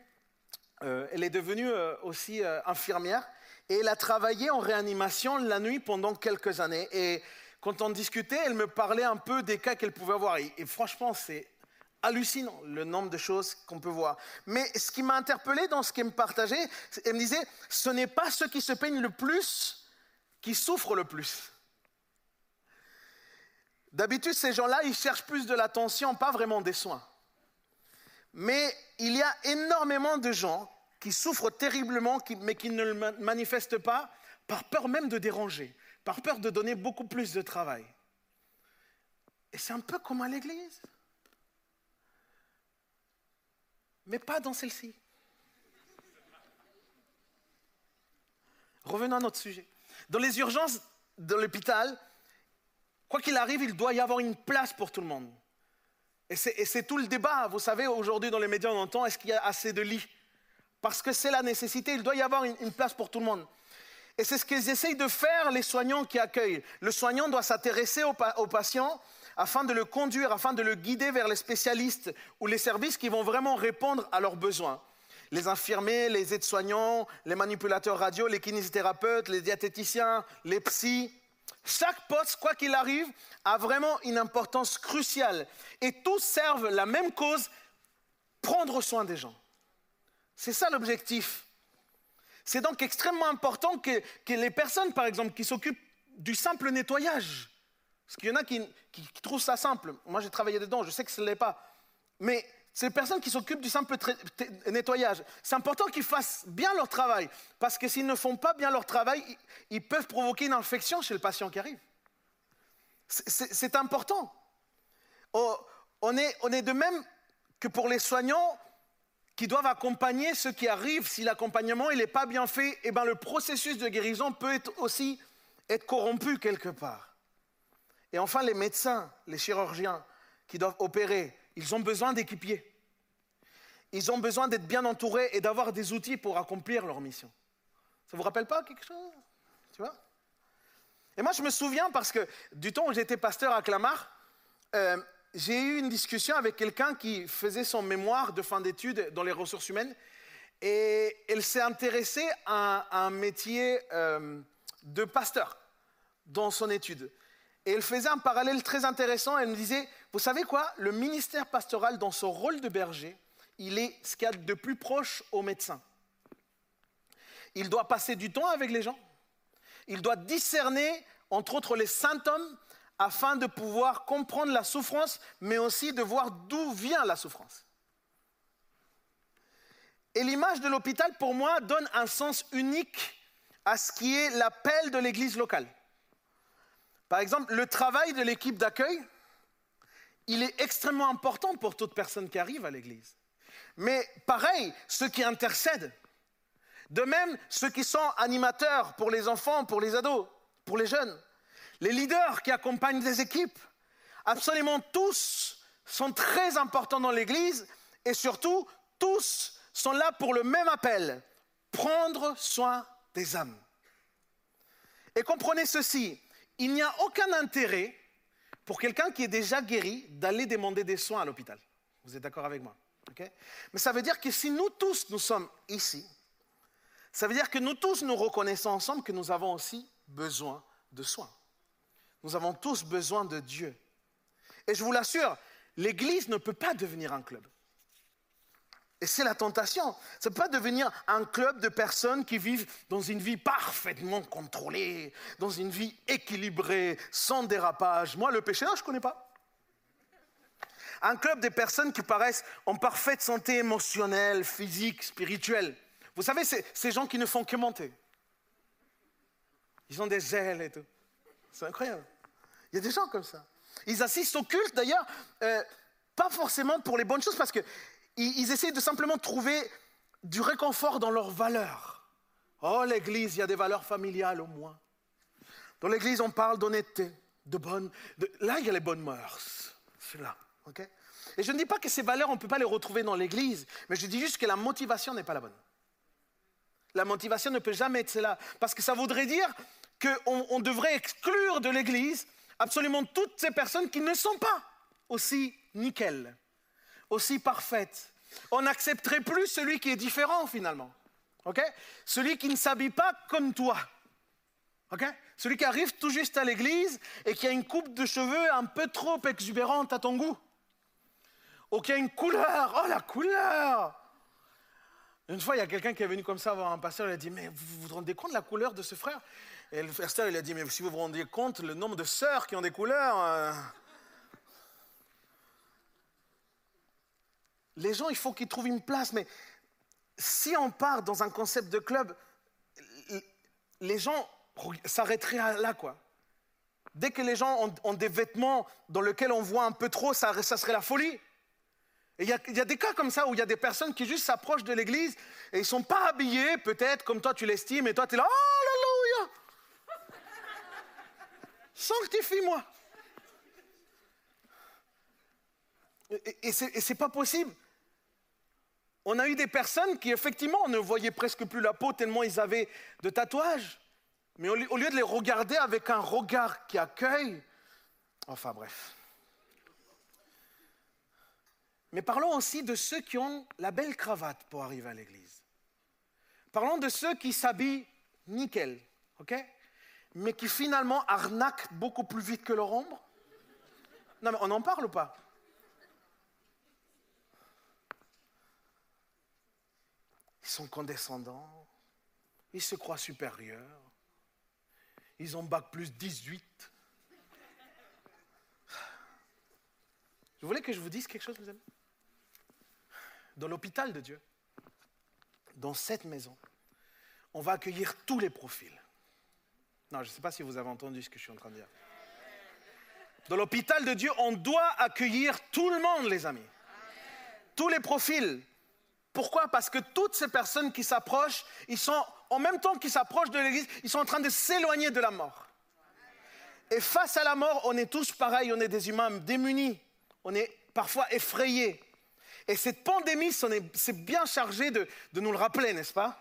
euh, elle est devenue euh, aussi infirmière, et elle a travaillé en réanimation la nuit pendant quelques années. Et quand on discutait, elle me parlait un peu des cas qu'elle pouvait voir. Et, et franchement, c'est hallucinant le nombre de choses qu'on peut voir. Mais ce qui m'a interpellé dans ce qu'elle me partageait, elle me disait, ce n'est pas ceux qui se peignent le plus qui souffrent le plus. D'habitude, ces gens-là, ils cherchent plus de l'attention, pas vraiment des soins. Mais il y a énormément de gens qui souffrent terriblement, mais qui ne le ma- manifestent pas par peur même de déranger, par peur de donner beaucoup plus de travail. Et c'est un peu comme à l'église. Mais pas dans celle-ci. Revenons à notre sujet. Dans les urgences de l'hôpital, Quoi qu'il arrive, il doit y avoir une place pour tout le monde. Et c'est tout le débat. Vous savez, aujourd'hui dans les médias, on entend est-ce qu'il y a assez de lits? Parce que c'est la nécessité, il doit y avoir une, place pour tout le monde. Et c'est ce qu'ils essayent de faire, les soignants qui accueillent. Le soignant doit s'intéresser au, au patient afin de le conduire, afin de le guider vers les spécialistes ou les services qui vont vraiment répondre à leurs besoins. Les infirmiers, les aides-soignants, les manipulateurs radio, les kinésithérapeutes, les diététiciens, les psys, chaque poste, quoi qu'il arrive, a vraiment une importance cruciale. Et tous servent la même cause, prendre soin des gens. C'est ça l'objectif. C'est donc extrêmement important que, les personnes, par exemple, qui s'occupent du simple nettoyage, parce qu'il y en a qui, qui trouvent ça simple. Moi, j'ai travaillé dedans, je sais que ce ne l'est pas. Mais ces personnes qui s'occupent du simple nettoyage, c'est important qu'ils fassent bien leur travail, parce que s'ils ne font pas bien leur travail, ils peuvent provoquer une infection chez le patient qui arrive. C'est important. Oh, on est, de même que pour les soignants qui doivent accompagner ceux qui arrivent. Si l'accompagnement n'est pas bien fait, eh ben, le processus de guérison peut aussi être corrompu quelque part. Et enfin, les médecins, les chirurgiens qui doivent opérer, ils ont besoin d'équipiers. Ils ont besoin d'être bien entourés et d'avoir des outils pour accomplir leur mission. Ça ne vous rappelle pas quelque chose? Tu vois? Et moi, je me souviens parce que du temps où j'étais pasteur à Clamart, euh, j'ai eu une discussion avec quelqu'un qui faisait son mémoire de fin d'études dans les ressources humaines et elle s'est intéressée à, un métier euh, de pasteur dans son étude. Et elle faisait un parallèle très intéressant. Elle me disait, vous savez quoi Le ministère pastoral, dans son rôle de berger, il est ce qu'il y a de plus proche au médecin. Il doit passer du temps avec les gens. Il doit discerner, entre autres, les symptômes afin de pouvoir comprendre la souffrance, mais aussi de voir d'où vient la souffrance. Et l'image de l'hôpital, pour moi, donne un sens unique à ce qui est l'appel de l'Église locale. Par exemple, le travail de l'équipe d'accueil, il est extrêmement important pour toute personne qui arrive à l'Église. Mais pareil, ceux qui intercèdent. De même, ceux qui sont animateurs pour les enfants, pour les ados, pour les jeunes. Les leaders qui accompagnent des équipes. Absolument tous sont très importants dans l'Église et surtout, tous sont là pour le même appel, prendre soin des âmes. Et comprenez ceci, il n'y a aucun intérêt pour quelqu'un qui est déjà guéri d'aller demander des soins à l'hôpital. Vous êtes d'accord avec moi Mais ça veut dire que si nous tous, nous sommes ici, ça veut dire que nous tous, nous reconnaissons ensemble que nous avons aussi besoin de soins. Nous avons tous besoin de Dieu. Et je vous l'assure, l'Église ne peut pas devenir un club. Et c'est la tentation. Ça ne peut pas devenir un club de personnes qui vivent dans une vie parfaitement contrôlée, dans une vie équilibrée, sans dérapage. Moi, le péché, je ne connais pas. Un club de personnes qui paraissent en parfaite santé émotionnelle, physique, spirituelle. Vous savez, ces gens qui ne font que monter. Ils ont des ailes et tout. C'est incroyable. Il y a des gens comme ça. Ils assistent au culte, d'ailleurs, euh, pas forcément pour les bonnes choses, parce que ils, essayent de simplement trouver du réconfort dans leurs valeurs. Oh, l'Église, il y a des valeurs familiales au moins. Dans l'Église, on parle d'honnêteté, de bonnes. Là, il y a les bonnes mœurs. C'est là. Et je ne dis pas que ces valeurs, on ne peut pas les retrouver dans l'Église, mais je dis juste que la motivation n'est pas la bonne. La motivation ne peut jamais être cela. Parce que ça voudrait dire qu'on on devrait exclure de l'Église absolument toutes ces personnes qui ne sont pas aussi nickel aussi parfaite. On n'accepterait plus celui qui est différent finalement. ok? Celui qui ne s'habille pas comme toi. ok? Celui qui arrive tout juste à l'église et qui a une coupe de cheveux un peu trop exubérante à ton goût. Ou qui a une couleur. Oh la couleur Une fois, il y a quelqu'un qui est venu comme ça voir un pasteur, il a dit, mais vous vous rendez compte de la couleur de ce frère? Et le pasteur, il a dit, mais si vous vous rendez compte le nombre de sœurs qui ont des couleurs... Euh, les gens, il faut qu'ils trouvent une place. Mais si on part dans un concept de club, les gens s'arrêteraient là, quoi. Dès que les gens ont, des vêtements dans lesquels on voit un peu trop, ça, serait la folie. Il y, a des cas comme ça où il y a des personnes qui juste s'approchent de l'église et ils ne sont pas habillés, peut-être, comme toi tu l'estimes, et toi tu es là, Alléluia Sanctifie-moi Et, et, et c'est pas possible. On a eu des personnes qui, effectivement, ne voyait presque plus la peau tellement ils avaient de tatouages. Mais au lieu, de les regarder avec un regard qui accueille, enfin bref. Mais parlons aussi de ceux qui ont la belle cravate pour arriver à l'église. Parlons de ceux qui s'habillent nickel, Mais qui finalement arnaquent beaucoup plus vite que leur ombre. Non, mais on en parle ou pas? Ils sont condescendants, ils se croient supérieurs, ils ont bac plus 18. Je voulais que je vous dise quelque chose, mes amis? Dans l'hôpital de Dieu, dans cette maison, on va accueillir tous les profils. Non, je ne sais pas si vous avez entendu ce que je suis en train de dire. Dans l'hôpital de Dieu, on doit accueillir tout le monde, les amis. Tous les profils. Pourquoi? Parce que toutes ces personnes qui s'approchent, en même temps qu'ils s'approchent de l'Église, ils sont en train de s'éloigner de la mort. Et face à la mort, on est tous pareils, on est des humains démunis, on est parfois effrayés. Et cette pandémie, c'est bien chargé de nous le rappeler, n'est-ce pas?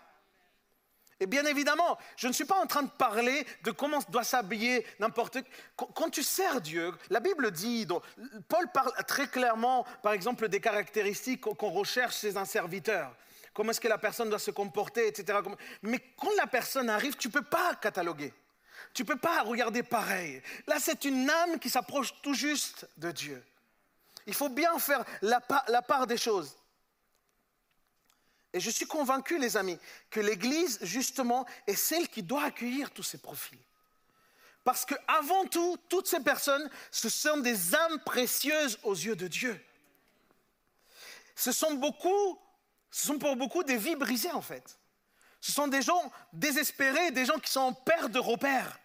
Et bien évidemment, je ne suis pas en train de parler de comment doit s'habiller n'importe quand, tu sers Dieu, la Bible dit, donc, Paul parle très clairement, par exemple, des caractéristiques qu'on recherche chez un serviteur. Comment est-ce que la personne doit se comporter, etc. Mais quand la personne arrive, tu ne peux pas cataloguer. Tu ne peux pas regarder pareil. Là, c'est une âme qui s'approche tout juste de Dieu. Il faut bien faire la part des choses. Et je suis convaincu, les amis, que l'Église, justement, est celle qui doit accueillir tous ces profils. Parce que avant tout, toutes ces personnes, ce sont des âmes précieuses aux yeux de Dieu. Ce sont pour beaucoup des vies brisées en fait. Ce sont des gens désespérés, des gens qui sont en de repères.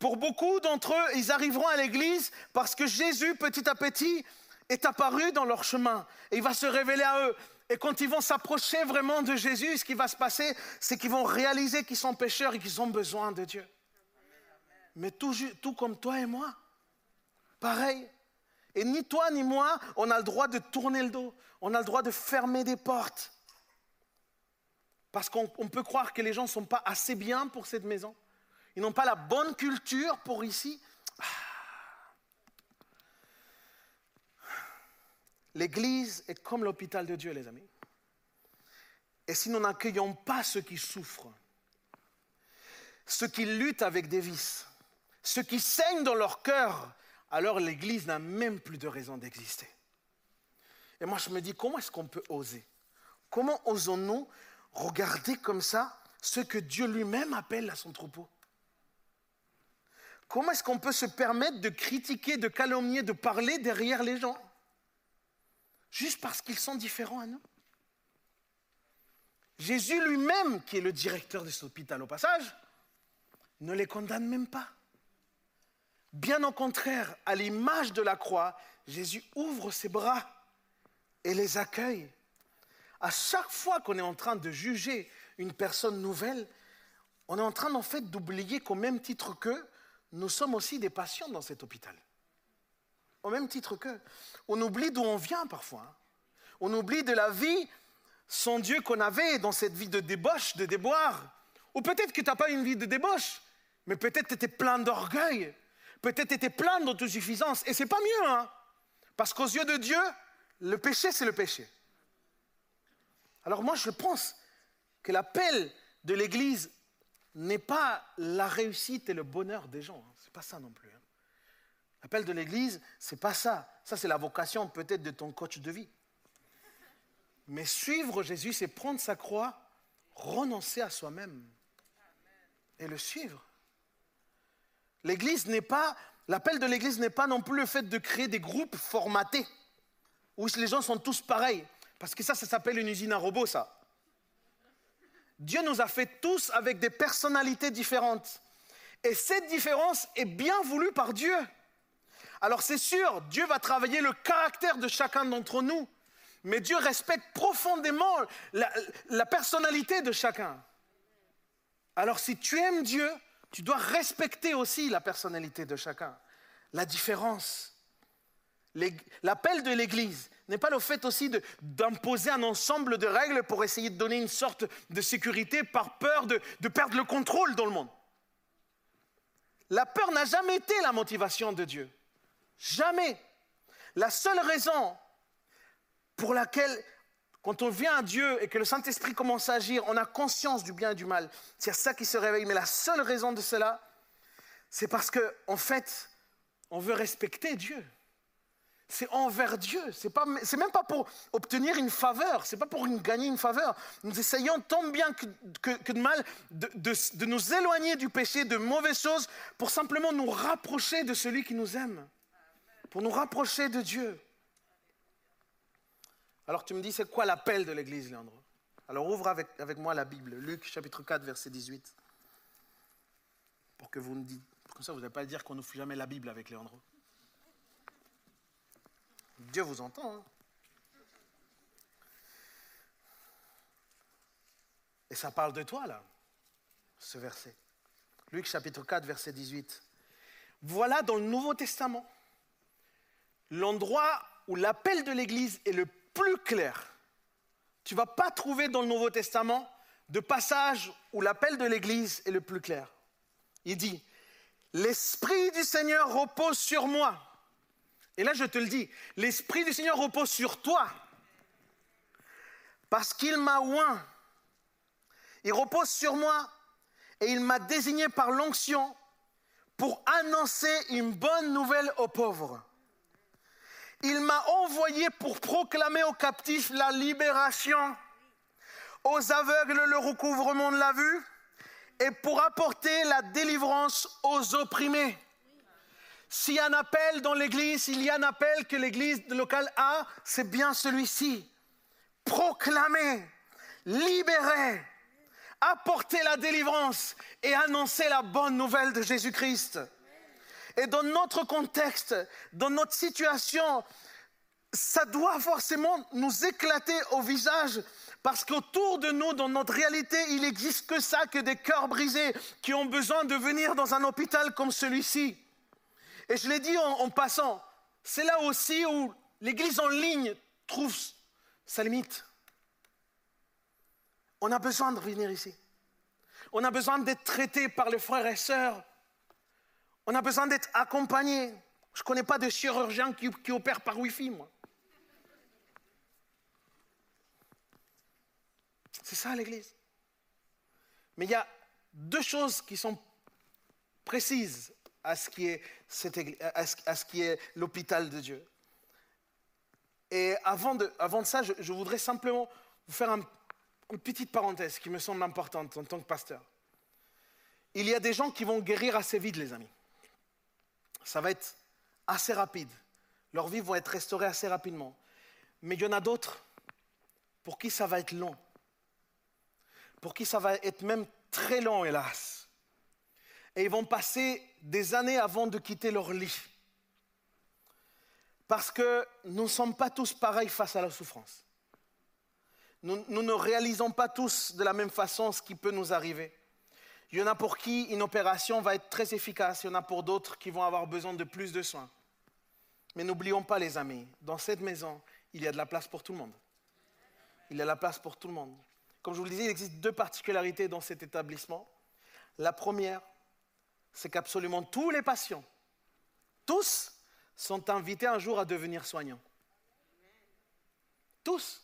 Pour beaucoup d'entre eux, ils arriveront à l'église parce que Jésus, petit à petit, est apparu dans leur chemin et il va se révéler à eux. Et quand ils vont s'approcher vraiment de Jésus, ce qui va se passer, c'est qu'ils vont réaliser qu'ils sont pécheurs et qu'ils ont besoin de Dieu. Mais tout, comme toi et moi, pareil. Et ni toi ni moi, on a le droit de tourner le dos, on a le droit de fermer des portes. Parce qu'on on peut croire que les gens ne sont pas assez bien pour cette maison. Ils n'ont pas la bonne culture pour ici. Ah. L'Église est comme l'hôpital de Dieu, les amis. Et si nous n'accueillons pas ceux qui souffrent, ceux qui luttent avec des vices, ceux qui saignent dans leur cœur, alors l'Église n'a même plus de raison d'exister. Et moi, je me dis, comment est-ce qu'on peut oser? Comment osons-nous regarder comme ça ce que Dieu lui-même appelle à son troupeau? Comment est-ce qu'on peut se permettre de critiquer, de calomnier, de parler derrière les gens? Juste parce qu'ils sont différents à nous Jésus lui-même, qui est le directeur de cet hôpital au passage, ne les condamne même pas. Bien au contraire, à l'image de la croix, Jésus ouvre ses bras et les accueille. À chaque fois qu'on est en train de juger une personne nouvelle, on est en train en fait d'oublier qu'au même titre qu'eux, nous sommes aussi des patients dans cet hôpital. Au même titre qu'eux. On oublie d'où on vient parfois. hein. On oublie de la vie sans Dieu qu'on avait dans cette vie de débauche, de déboire. Ou peut-être que tu n'as pas une vie de débauche, mais peut-être tu étais plein d'orgueil. Peut-être tu étais plein d'autosuffisance. Et c'est pas mieux, hein. Parce qu'aux yeux de Dieu, le péché, c'est le péché. Alors moi, je pense que l'appel de l'Église n'est pas la réussite et le bonheur des gens. Ce n'est pas ça non plus. hein. L'appel de l'Église, c'est pas ça. Ça, c'est la vocation peut-être de ton coach de vie. Mais suivre Jésus, c'est prendre sa croix, renoncer à soi-même et le suivre. L'Église n'est pas, l'appel de l'Église n'est pas non plus le fait de créer des groupes formatés où les gens sont tous pareils. Parce que ça, ça s'appelle une usine à robots, ça. Dieu nous a fait tous avec des personnalités différentes. Et cette différence est bien voulue par Dieu. Alors c'est sûr, Dieu va travailler le caractère de chacun d'entre nous. Mais Dieu respecte profondément la, personnalité de chacun. Alors si tu aimes Dieu, tu dois respecter aussi la personnalité de chacun, la différence. L'appel de l'Église n'est pas le fait aussi d'imposer un ensemble de règles pour essayer de donner une sorte de sécurité par peur de perdre le contrôle dans le monde. La peur n'a jamais été la motivation de Dieu. Jamais. La seule raison pour laquelle, quand on vient à Dieu et que le Saint-Esprit commence à agir, on a conscience du bien et du mal. C'est ça qui se réveille. Mais la seule raison de cela, c'est parce qu'en en fait, on veut respecter Dieu c'est envers Dieu. C'est c'est même pas pour obtenir une faveur. C'est pas pour gagner une faveur. Nous essayons tant bien que, de mal de, nous éloigner du péché, de mauvaises choses, pour simplement nous rapprocher de celui qui nous aime, pour nous rapprocher de Dieu. Alors tu me dis, c'est quoi l'appel de l'Église, Léandre Alors ouvre avec, moi la Bible, Luc chapitre 4, verset 18, pour que vous me dites, comme ça vous n'allez pas dire qu'on ne fait jamais la Bible avec Léandre. Dieu vous entend. Hein. Et ça parle de toi, là, ce verset. Luc chapitre 4, verset 18. Voilà dans le Nouveau Testament l'endroit où l'appel de l'Église est le plus clair. Tu ne vas pas trouver dans le Nouveau Testament de passage où l'appel de l'Église est le plus clair. Il dit, L'Esprit du Seigneur repose sur moi et là, je te le dis, l'Esprit du Seigneur repose sur toi. Parce qu'il m'a oint. Il repose sur moi et il m'a désigné par l'onction pour annoncer une bonne nouvelle aux pauvres. Il m'a envoyé pour proclamer aux captifs la libération, aux aveugles le recouvrement de la vue et pour apporter la délivrance aux opprimés s'il y a un appel dans l'église, s'il y a un appel que l'église locale a, c'est bien celui-ci. Proclamer, libérer, apporter la délivrance et annoncer la bonne nouvelle de Jésus-Christ. Et dans notre contexte, dans notre situation, ça doit forcément nous éclater au visage parce qu'autour de nous, dans notre réalité, il n'existe que ça, que des cœurs brisés qui ont besoin de venir dans un hôpital comme celui-ci. Et je l'ai dit en, passant, c'est là aussi où l'Église en ligne trouve sa limite. On a besoin de revenir ici. On a besoin d'être traité par les frères et sœurs. On a besoin d'être accompagné. Je ne connais pas de chirurgien qui, opère par Wi-Fi, moi. C'est ça l'Église. Mais il y a deux choses qui sont précises à ce qui est, est l'hôpital de Dieu. Et avant de, avant de ça, je, voudrais simplement vous faire une petite parenthèse qui me semble importante en tant que pasteur. Il y a des gens qui vont guérir assez vite, les amis. Ça va être assez rapide. Leurs vies vont être restaurées assez rapidement. Mais il y en a d'autres pour qui ça va être long. Pour qui ça va être même très long, hélas et ils vont passer des années avant de quitter leur lit. Parce que nous ne sommes pas tous pareils face à la souffrance. Nous, ne réalisons pas tous de la même façon ce qui peut nous arriver. Il y en a pour qui une opération va être très efficace, il y en a pour d'autres qui vont avoir besoin de plus de soins. Mais n'oublions pas les amis, dans cette maison, il y a de la place pour tout le monde. Il y a de la place pour tout le monde. Comme je vous le disais, il existe deux particularités dans cet établissement. La première, c'est qu'absolument tous les patients, tous, sont invités un jour à devenir soignants. Tous.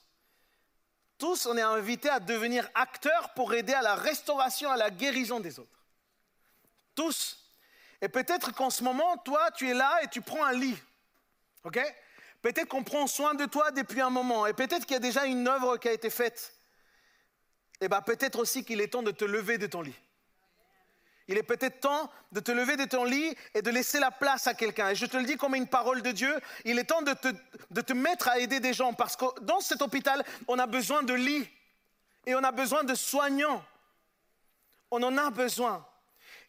Tous, on est invités à devenir acteurs pour aider à la restauration, à la guérison des autres. Tous. Et peut-être qu'en ce moment, toi, tu es là et tu prends un lit. OK? Peut-être qu'on prend soin de toi depuis un moment. Et peut-être qu'il y a déjà une œuvre qui a été faite. Et bien peut-être aussi qu'il est temps de te lever de ton lit. Il est peut-être temps de te lever de ton lit et de laisser la place à quelqu'un. Et je te le dis comme une parole de Dieu, il est temps de te, de te mettre à aider des gens parce que dans cet hôpital, on a besoin de lits et on a besoin de soignants. On en a besoin.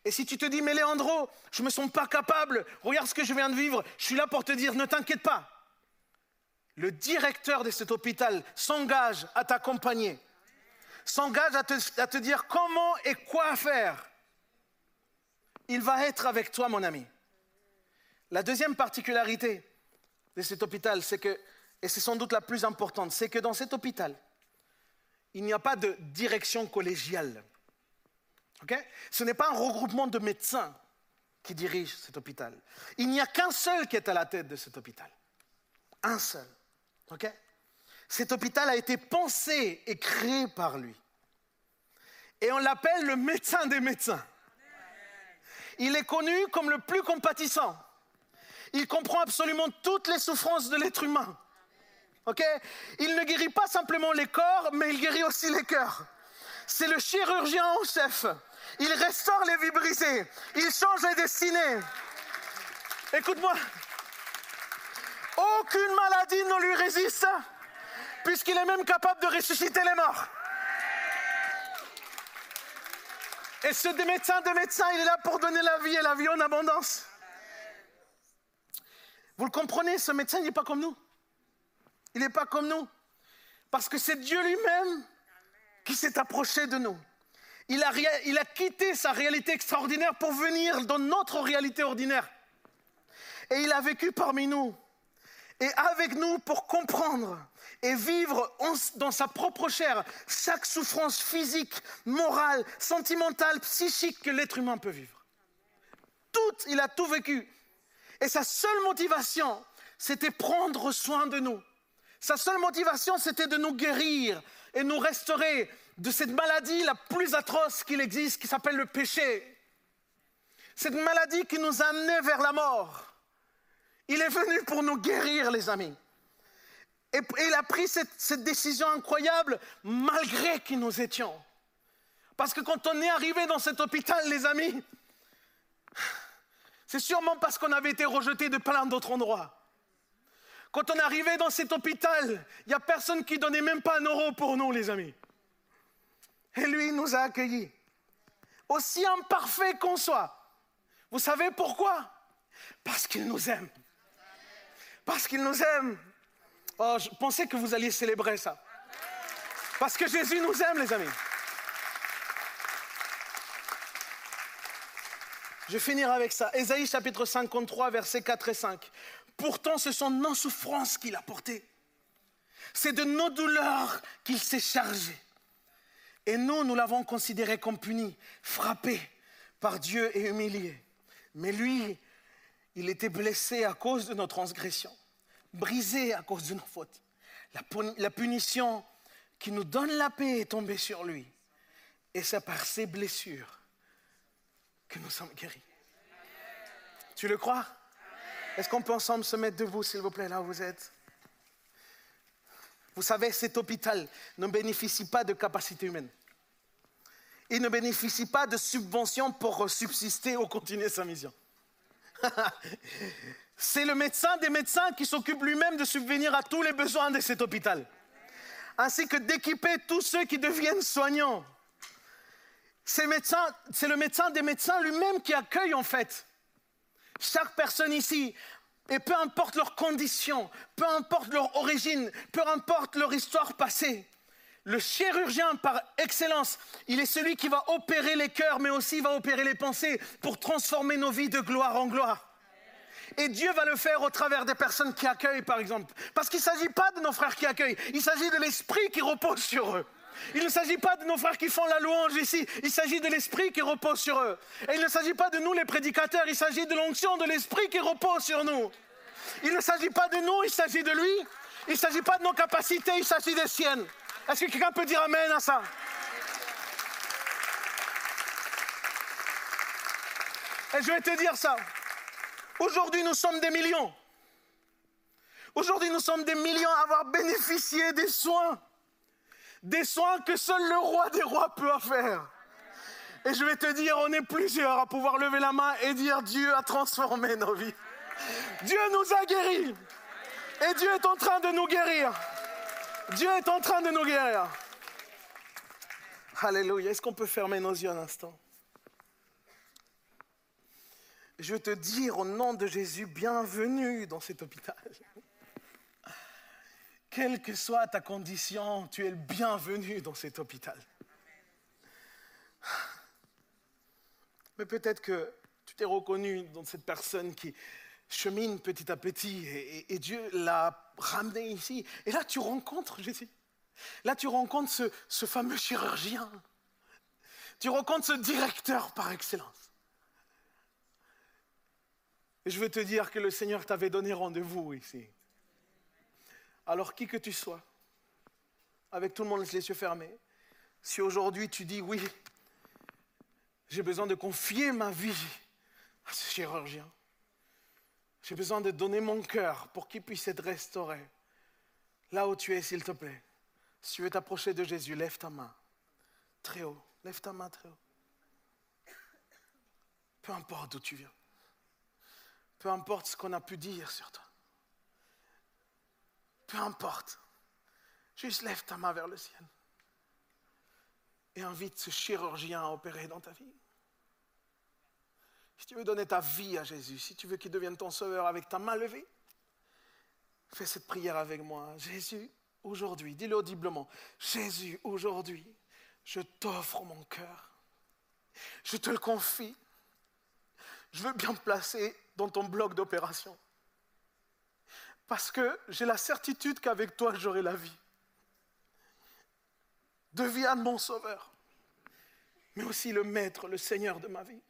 Et si tu te dis, mais Léandro, je ne me sens pas capable, regarde ce que je viens de vivre, je suis là pour te dire, ne t'inquiète pas. Le directeur de cet hôpital s'engage à t'accompagner, s'engage à te, à te dire comment et quoi faire il va être avec toi, mon ami. La deuxième particularité de cet hôpital, c'est que, et c'est sans doute la plus importante, c'est que dans cet hôpital, il n'y a pas de direction collégiale. Ok? Ce n'est pas un regroupement de médecins qui dirige cet hôpital. Il n'y a qu'un seul qui est à la tête de cet hôpital. Un seul. Ok? Cet hôpital a été pensé et créé par lui. Et on l'appelle le médecin des médecins. Il est connu comme le plus compatissant. Il comprend absolument toutes les souffrances de l'être humain. Il ne guérit pas simplement les corps, mais il guérit aussi les cœurs. C'est le chirurgien en chef. Il restaure les vies brisées. Il change les destinées. Écoute-moi. Aucune maladie ne lui résiste, puisqu'il est même capable de ressusciter les morts. Et ce médecin de médecins, il est là pour donner la vie et la vie en abondance. Vous le comprenez, ce médecin, il n'est pas comme nous. Il n'est pas comme nous. Parce que c'est Dieu lui-même qui s'est approché de nous. Il a, il a quitté sa réalité extraordinaire pour venir dans notre réalité ordinaire. Et il a vécu parmi nous. Et avec nous pour comprendre et vivre dans sa propre chair chaque souffrance physique, morale, sentimentale, psychique que l'être humain peut vivre. Tout, il a tout vécu. Et sa seule motivation, c'était prendre soin de nous. Sa seule motivation, c'était de nous guérir et nous restaurer de cette maladie la plus atroce qu'il existe, qui s'appelle le péché. Cette maladie qui nous a amenés vers la mort. Il est venu pour nous guérir, les amis. Et, il a pris cette, décision incroyable malgré qui nous étions. Parce que quand on est arrivé dans cet hôpital, les amis, c'est sûrement parce qu'on avait été rejeté de plein d'autres endroits. Quand on est arrivé dans cet hôpital, il n'y a personne qui donnait même pas un euro pour nous, les amis. Et lui, il nous a accueillis. Aussi imparfait qu'on soit. Vous savez pourquoi? Parce qu'il nous aime. Parce qu'il nous aime. Oh, je pensais que vous alliez célébrer ça. Parce que Jésus nous aime, les amis. Je vais finir avec ça. Ésaïe chapitre 53, versets 4 et 5. Pourtant, ce sont nos souffrances qu'il a portées. C'est de nos douleurs qu'il s'est chargé. Et nous, nous l'avons considéré comme puni, frappé par Dieu et humilié. Mais lui, il était blessé à cause de nos transgressions brisé à cause de nos fautes. La, punition qui nous donne la paix est tombée sur lui. Et c'est par ses blessures que nous sommes guéris. Tu le crois? Est-ce qu'on peut ensemble se mettre debout, s'il vous plaît, là où vous êtes? Vous savez, cet hôpital ne bénéficie pas de capacité humaine. Il ne bénéficie pas de subventions pour subsister ou continuer sa mission. c'est le médecin des médecins qui s'occupe lui-même de subvenir à tous les besoins de cet hôpital, ainsi que d'équiper tous ceux qui deviennent soignants. C'est le médecin des médecins lui-même qui accueille en fait chaque personne ici. Et peu importe leurs conditions, peu importe leur origine, peu importe leur histoire passée, le chirurgien par excellence, il est celui qui va opérer les cœurs, mais aussi va opérer les pensées pour transformer nos vies de gloire en gloire. Et Dieu va le faire au travers des personnes qui accueillent, par exemple. Parce qu'il ne s'agit pas de nos frères qui accueillent, il s'agit de l'esprit qui repose sur eux. Il ne s'agit pas de nos frères qui font la louange ici, il s'agit de l'esprit qui repose sur eux. Et il ne s'agit pas de nous les prédicateurs, il s'agit de l'onction de l'esprit qui repose sur nous. Il ne s'agit pas de nous, il s'agit de lui. Il ne s'agit pas de nos capacités, il s'agit des siennes. Est-ce que quelqu'un peut dire Amen à ça? Et je vais te dire ça. Aujourd'hui, nous sommes des millions. Aujourd'hui, nous sommes des millions à avoir bénéficié des soins. Des soins que seul le roi des rois peut faire. Et je vais te dire, on est plusieurs à pouvoir lever la main et dire Dieu a transformé nos vies. Dieu nous a guéris. Et Dieu est en train de nous guérir. Dieu est en train de nous guérir. Alléluia. Est-ce qu'on peut fermer nos yeux un instant? Je te dire au nom de Jésus, bienvenue dans cet hôpital. Quelle que soit ta condition, tu es le bienvenu dans cet hôpital. Mais peut-être que tu t'es reconnu dans cette personne qui, chemine petit à petit et, Dieu l'a ramené ici. Et là, tu rencontres Jésus. Là, tu rencontres ce fameux chirurgien. Tu rencontres ce directeur par excellence. Je veux te dire que le Seigneur t'avait donné rendez-vous ici. Alors qui que tu sois, avec tout le monde les yeux fermés, si aujourd'hui tu dis oui, j'ai besoin de confier ma vie à ce chirurgien, j'ai besoin de donner mon cœur pour qu'il puisse être restauré, là où tu es, s'il te plaît, si tu veux t'approcher de Jésus, lève ta main. Très haut, lève ta main très haut. Peu importe d'où tu viens, peu importe ce qu'on a pu dire sur toi, peu importe, juste lève ta main vers le ciel et invite ce chirurgien à opérer dans ta vie. Si tu veux donner ta vie à Jésus, si tu veux qu'il devienne ton sauveur avec ta main levée, fais cette prière avec moi. Jésus, aujourd'hui, dis-le audiblement, Jésus, aujourd'hui, je t'offre mon cœur. Je te le confie. Je veux bien me placer dans ton bloc d'opération. Parce que j'ai la certitude qu'avec toi, j'aurai la vie. Deviens mon sauveur, mais aussi le maître, le Seigneur de ma vie.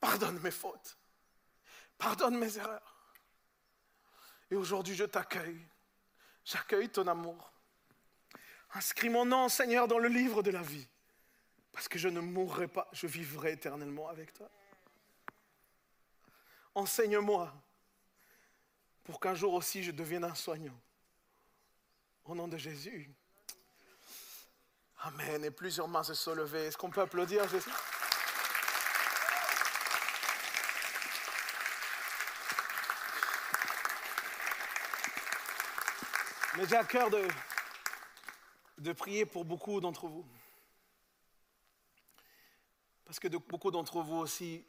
Pardonne mes fautes. Pardonne mes erreurs. Et aujourd'hui, je t'accueille. J'accueille ton amour. Inscris mon nom, Seigneur, dans le livre de la vie. Parce que je ne mourrai pas, je vivrai éternellement avec toi. Enseigne-moi pour qu'un jour aussi je devienne un soignant. Au nom de Jésus. Amen. Et plusieurs mains se sont levées. Est-ce qu'on peut applaudir Jésus? Mais j'ai à cœur de, de prier pour beaucoup d'entre vous. Parce que beaucoup d'entre vous aussi,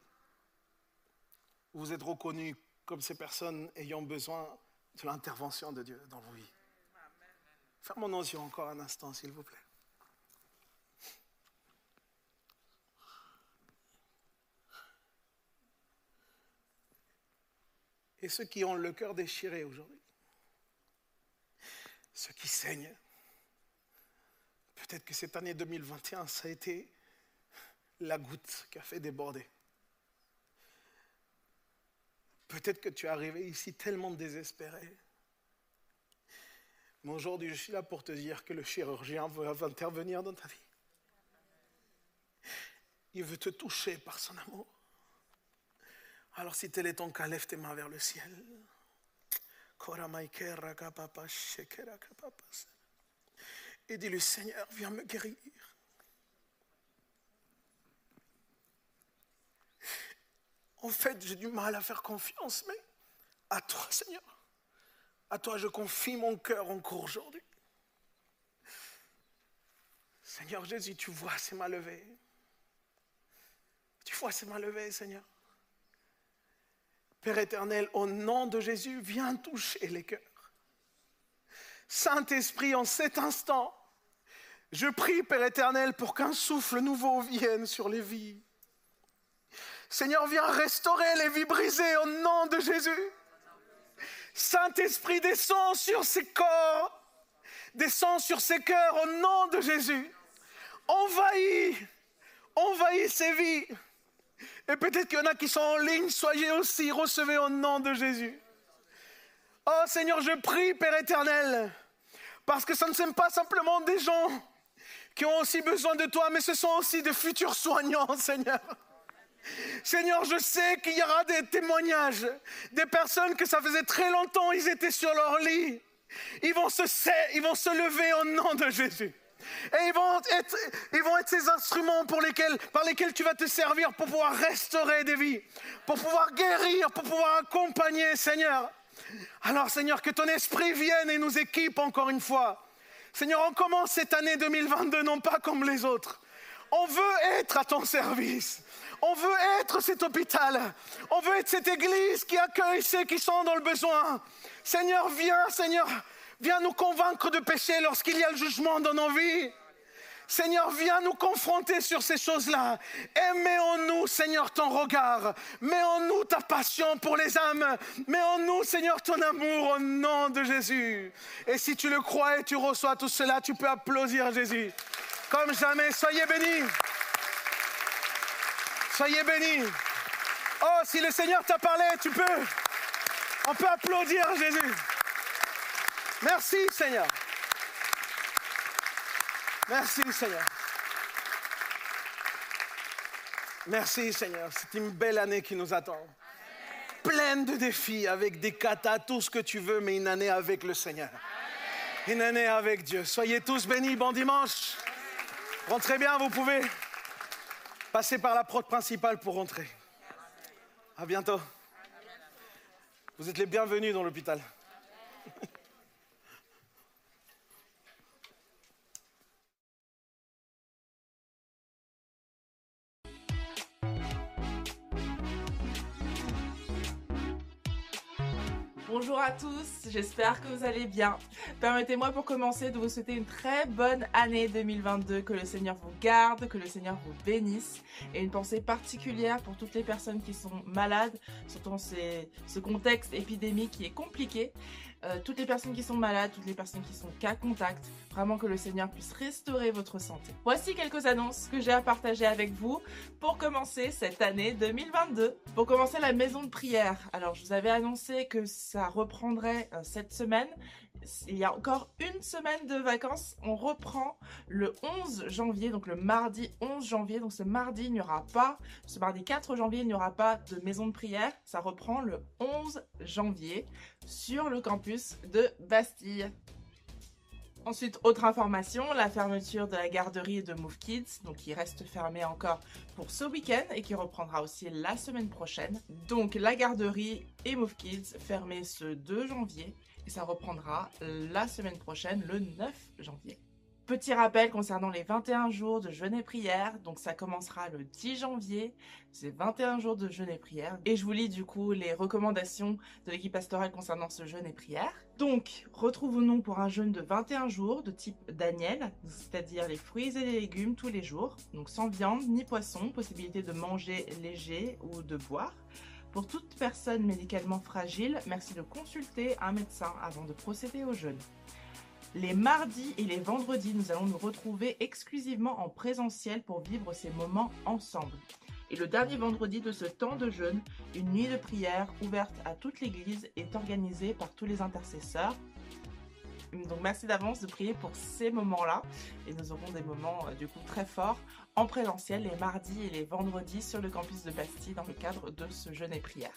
vous êtes reconnus comme ces personnes ayant besoin de l'intervention de Dieu dans vos vies. Fermons nos yeux encore un instant, s'il vous plaît. Et ceux qui ont le cœur déchiré aujourd'hui ceux qui saignent. Peut-être que cette année 2021, ça a été la goutte qui a fait déborder. Peut-être que tu es arrivé ici tellement désespéré. Mais aujourd'hui, je suis là pour te dire que le chirurgien veut intervenir dans ta vie. Il veut te toucher par son amour. Alors si tel est ton cas, lève tes mains vers le ciel. Et dis le Seigneur, viens me guérir. En fait, j'ai du mal à faire confiance, mais à toi, Seigneur, à toi, je confie mon cœur encore aujourd'hui. Seigneur Jésus, tu vois c'est ma levée. Tu vois c'est ma levée, Seigneur. Père éternel, au nom de Jésus, viens toucher les cœurs. Saint-Esprit, en cet instant, je prie, Père éternel, pour qu'un souffle nouveau vienne sur les vies. Seigneur, viens restaurer les vies brisées au nom de Jésus. Saint-Esprit, descend sur ces corps, descend sur ces cœurs au nom de Jésus. Envahis, envahis ces vies. Et peut-être qu'il y en a qui sont en ligne, soyez aussi, recevez au nom de Jésus. Oh Seigneur, je prie, Père éternel, parce que ça ne sont pas simplement des gens qui ont aussi besoin de toi, mais ce sont aussi des futurs soignants, Seigneur. Seigneur, je sais qu'il y aura des témoignages, des personnes que ça faisait très longtemps, ils étaient sur leur lit. Ils vont se, se lever au nom de Jésus. Et ils vont être, ils vont être ces instruments pour lesquels, par lesquels tu vas te servir pour pouvoir restaurer des vies, pour pouvoir guérir, pour pouvoir accompagner, Seigneur. Alors, Seigneur, que ton esprit vienne et nous équipe encore une fois. Seigneur, on commence cette année 2022 non pas comme les autres. On veut être à ton service. On veut être cet hôpital. On veut être cette église qui accueille ceux qui sont dans le besoin. Seigneur, viens, Seigneur, Viens nous convaincre de péché lorsqu'il y a le jugement dans nos vies. Seigneur, viens nous confronter sur ces choses-là. Et mets en nous, Seigneur, ton regard. Mets en nous ta passion pour les âmes. Mets en nous, Seigneur, ton amour au nom de Jésus. Et si tu le crois et tu reçois tout cela, tu peux applaudir Jésus. Comme jamais, soyez bénis. Soyez bénis. Oh, si le Seigneur t'a parlé, tu peux. On peut applaudir Jésus. Merci Seigneur. Merci Seigneur. Merci Seigneur. C'est une belle année qui nous attend. Pleine de défis, avec des katas, tout ce que tu veux, mais une année avec le Seigneur. Une année avec Dieu. Soyez tous bénis. Bon dimanche. Rentrez bien, vous pouvez passer par la porte principale pour rentrer. À bientôt. Vous êtes les bienvenus dans l'hôpital.
Bonjour à tous, j'espère que vous allez bien. Permettez-moi pour commencer de vous souhaiter une très bonne année 2022, que le Seigneur vous garde, que le Seigneur vous bénisse et une pensée particulière pour toutes les personnes qui sont malades, surtout dans ce contexte épidémique qui est compliqué. Euh, toutes les personnes qui sont malades, toutes les personnes qui sont cas contact, vraiment que le Seigneur puisse restaurer votre santé. Voici quelques annonces que j'ai à partager avec vous pour commencer cette année 2022. Pour commencer la maison de prière, alors je vous avais annoncé que ça reprendrait euh, cette semaine il y a encore une semaine de vacances. On reprend le 11 janvier, donc le mardi 11 janvier. Donc ce mardi, il n'y aura pas, ce mardi 4 janvier, il n'y aura pas de maison de prière. Ça reprend le 11 janvier sur le campus de Bastille. Ensuite, autre information, la fermeture de la garderie de Move Kids, donc qui reste fermée encore pour ce week-end et qui reprendra aussi la semaine prochaine. Donc la garderie et Move Kids fermés ce 2 janvier et ça reprendra la semaine prochaine, le 9 janvier. Petit rappel concernant les 21 jours de jeûne et prière. Donc ça commencera le 10 janvier. C'est 21 jours de jeûne et prière. Et je vous lis du coup les recommandations de l'équipe pastorale concernant ce jeûne et prière. Donc retrouvons-nous pour un jeûne de 21 jours de type Daniel, c'est-à-dire les fruits et les légumes tous les jours. Donc sans viande ni poisson, possibilité de manger léger ou de boire. Pour toute personne médicalement fragile, merci de consulter un médecin avant de procéder au jeûne. Les mardis et les vendredis, nous allons nous retrouver exclusivement en présentiel pour vivre ces moments ensemble. Et le dernier vendredi de ce temps de jeûne, une nuit de prière ouverte à toute l'Église est organisée par tous les intercesseurs donc merci d'avance de prier pour ces moments-là. Et nous aurons des moments euh, du coup très forts en présentiel les mardis et les vendredis sur le campus de Bastille dans le cadre de ce jeûne et prière.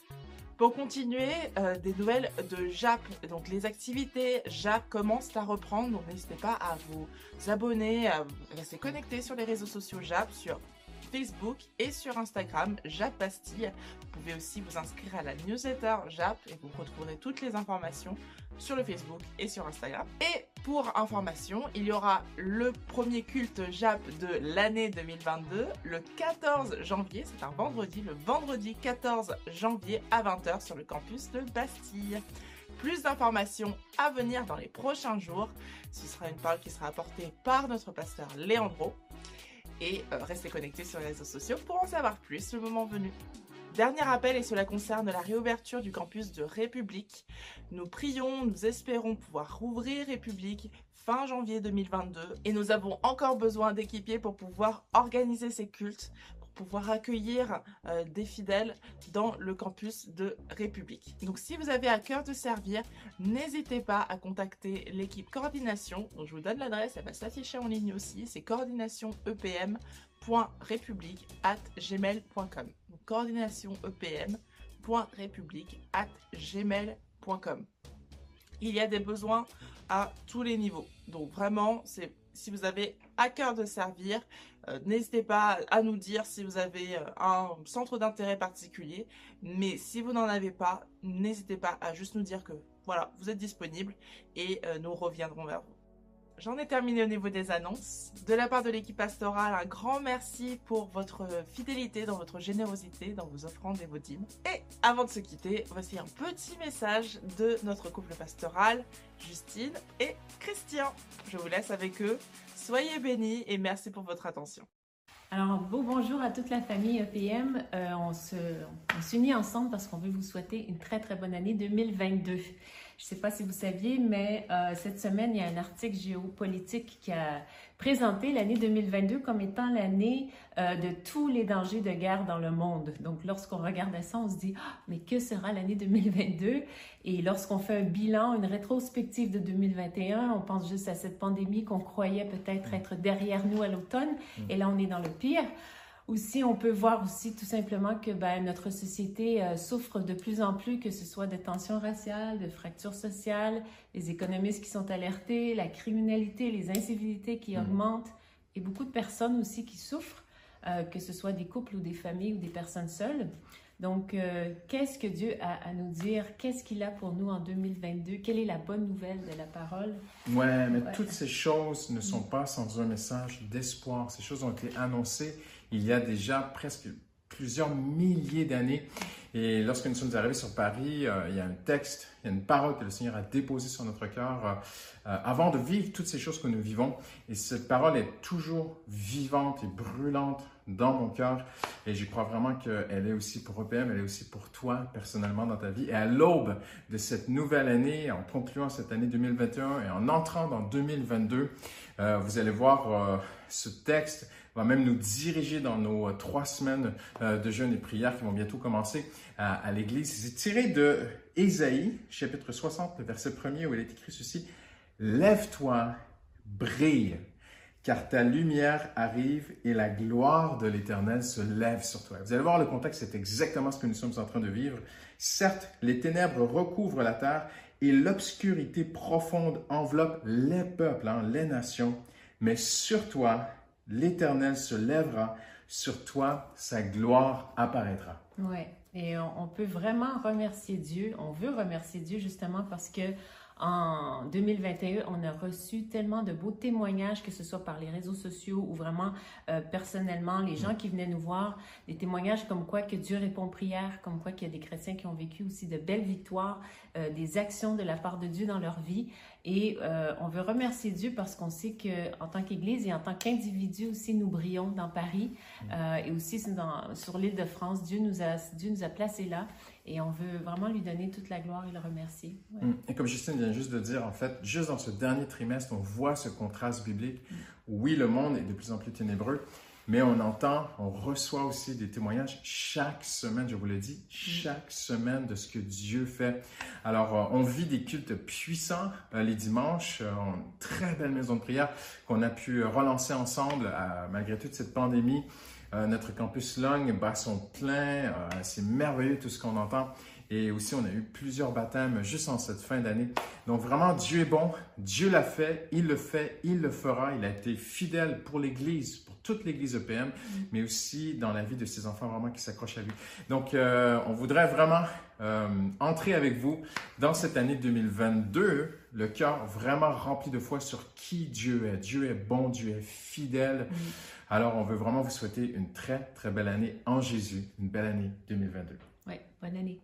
Pour continuer, euh, des nouvelles de JAP. Donc les activités JAP commencent à reprendre, donc n'hésitez pas à vous abonner, à rester connecté sur les réseaux sociaux JAP, sur Facebook et sur Instagram, JAP Bastille. Vous pouvez aussi vous inscrire à la newsletter JAP et vous retrouverez toutes les informations sur le Facebook et sur Instagram. Et pour information, il y aura le premier culte JAP de l'année 2022 le 14 janvier, c'est un vendredi, le vendredi 14 janvier à 20h sur le campus de Bastille. Plus d'informations à venir dans les prochains jours. Ce sera une parole qui sera apportée par notre pasteur Léandro et euh, restez connectés sur les réseaux sociaux pour en savoir plus le moment venu. Dernier appel et cela concerne la réouverture du campus de République. Nous prions, nous espérons pouvoir rouvrir République fin janvier 2022 et nous avons encore besoin d'équipiers pour pouvoir organiser ces cultes, pouvoir accueillir euh, des fidèles dans le campus de République. Donc si vous avez à cœur de servir, n'hésitez pas à contacter l'équipe coordination. Donc, je vous donne l'adresse, elle va s'afficher en ligne aussi. C'est coordinationepm.république at gmail.com. Coordination at gmail.com. Il y a des besoins à tous les niveaux. Donc vraiment, c'est si vous avez à cœur de servir, euh, n'hésitez pas à nous dire si vous avez euh, un centre d'intérêt particulier. Mais si vous n'en avez pas, n'hésitez pas à juste nous dire que voilà, vous êtes disponible et euh, nous reviendrons vers vous. J'en ai terminé au niveau des annonces. De la part de l'équipe pastorale, un grand merci pour votre fidélité, dans votre générosité, dans vos offrandes et vos dîmes. Et avant de se quitter, voici un petit message de notre couple pastoral, Justine et Christian. Je vous laisse avec eux. Soyez bénis et merci pour votre attention.
Alors, bonjour à toute la famille EPM. Euh, on s'unit ensemble parce qu'on veut vous souhaiter une très, très bonne année 2022. Je ne sais pas si vous saviez, mais euh, cette semaine, il y a un article géopolitique qui a présenté l'année 2022 comme étant l'année euh, de tous les dangers de guerre dans le monde. Donc, lorsqu'on regarde ça, on se dit, ah, mais que sera l'année 2022? Et lorsqu'on fait un bilan, une rétrospective de 2021, on pense juste à cette pandémie qu'on croyait peut-être être derrière nous à l'automne. Mm. Et là, on est dans le pire. Aussi, on peut voir aussi tout simplement que ben, notre société euh, souffre de plus en plus, que ce soit de tensions raciales, de fractures sociales, les économistes qui sont alertés, la criminalité, les incivilités qui mhm. augmentent et beaucoup de personnes aussi qui souffrent, euh, que ce soit des couples ou des familles ou des personnes seules. Donc, euh, qu'est-ce que Dieu a à nous dire? Qu'est-ce qu'il a pour nous en 2022? Quelle est la bonne nouvelle de la parole?
Ouais, mais toutes ces choses ne sont pas sans un message d'espoir. Ces choses ont été annoncées il y a déjà presque plusieurs milliers d'années. Et lorsque nous sommes arrivés sur Paris, euh, il y a un texte, il y a une parole que le Seigneur a déposée sur notre cœur euh, euh, avant de vivre toutes ces choses que nous vivons. Et cette parole est toujours vivante et brûlante dans mon cœur. Et je crois vraiment qu'elle est aussi pour EPM, elle est aussi pour toi personnellement dans ta vie. Et à l'aube de cette nouvelle année, en concluant cette année 2021 et en entrant dans 2022, vous allez voir ce texte va même nous diriger dans nos euh, trois semaines euh, de jeûne et prière qui vont bientôt commencer à, l'Église. C'est tiré de Ésaïe, chapitre 60, le verset 1 où il est écrit ceci. Lève-toi, brille, car ta lumière arrive et la gloire de l'Éternel se lève sur toi. Vous allez voir, le contexte, c'est exactement ce que nous sommes en train de vivre. Certes, les ténèbres recouvrent la terre et l'obscurité profonde enveloppe les peuples, hein, les nations, mais sur toi, l'Éternel se lèvera, sur toi sa gloire apparaîtra.
Oui, et on, peut vraiment remercier Dieu. On veut remercier Dieu justement parce que en 2021, on a reçu tellement de beaux témoignages, que ce soit par les réseaux sociaux ou vraiment euh, personnellement, les gens qui venaient nous voir, des témoignages comme quoi que Dieu répond prière, comme quoi qu'il y a des chrétiens qui ont vécu aussi de belles victoires, euh, des actions de la part de Dieu dans leur vie. Et euh, on veut remercier Dieu parce qu'on sait qu'en tant qu'Église et en tant qu'individu aussi, nous brillons dans Paris et aussi dans, sur l'île de France. Dieu nous, a, Dieu nous a placés là. Et on veut vraiment lui donner toute la gloire et le remercier.
Mm. Et comme Justine vient juste de dire, en fait, juste dans ce dernier trimestre, on voit ce contraste biblique. Mm. Oui, le monde est de plus en plus ténébreux, mais on entend, on reçoit aussi des témoignages chaque semaine, je vous le dis, mm. chaque semaine de ce que Dieu fait. Alors, euh, on vit des cultes puissants euh, les dimanches, euh, une très belle maison de prière qu'on a pu relancer ensemble malgré toute cette pandémie. Euh, notre campus Long bat son plein. Euh, c'est merveilleux tout ce qu'on entend. Et aussi, on a eu plusieurs baptêmes juste en cette fin d'année. Donc vraiment, Dieu est bon. Dieu l'a fait. Il le fait. Il le fera. Il a été fidèle pour l'Église, pour toute l'Église EPM, mais aussi dans la vie de ses enfants vraiment qui s'accrochent à lui. Donc, euh, on voudrait vraiment entrer avec vous dans cette année 2022, le cœur vraiment rempli de foi sur qui Dieu est. Dieu est bon, Dieu est fidèle. Alors, on veut vraiment vous souhaiter une très, très belle année en Jésus, une belle année 2022.
Oui, bonne année.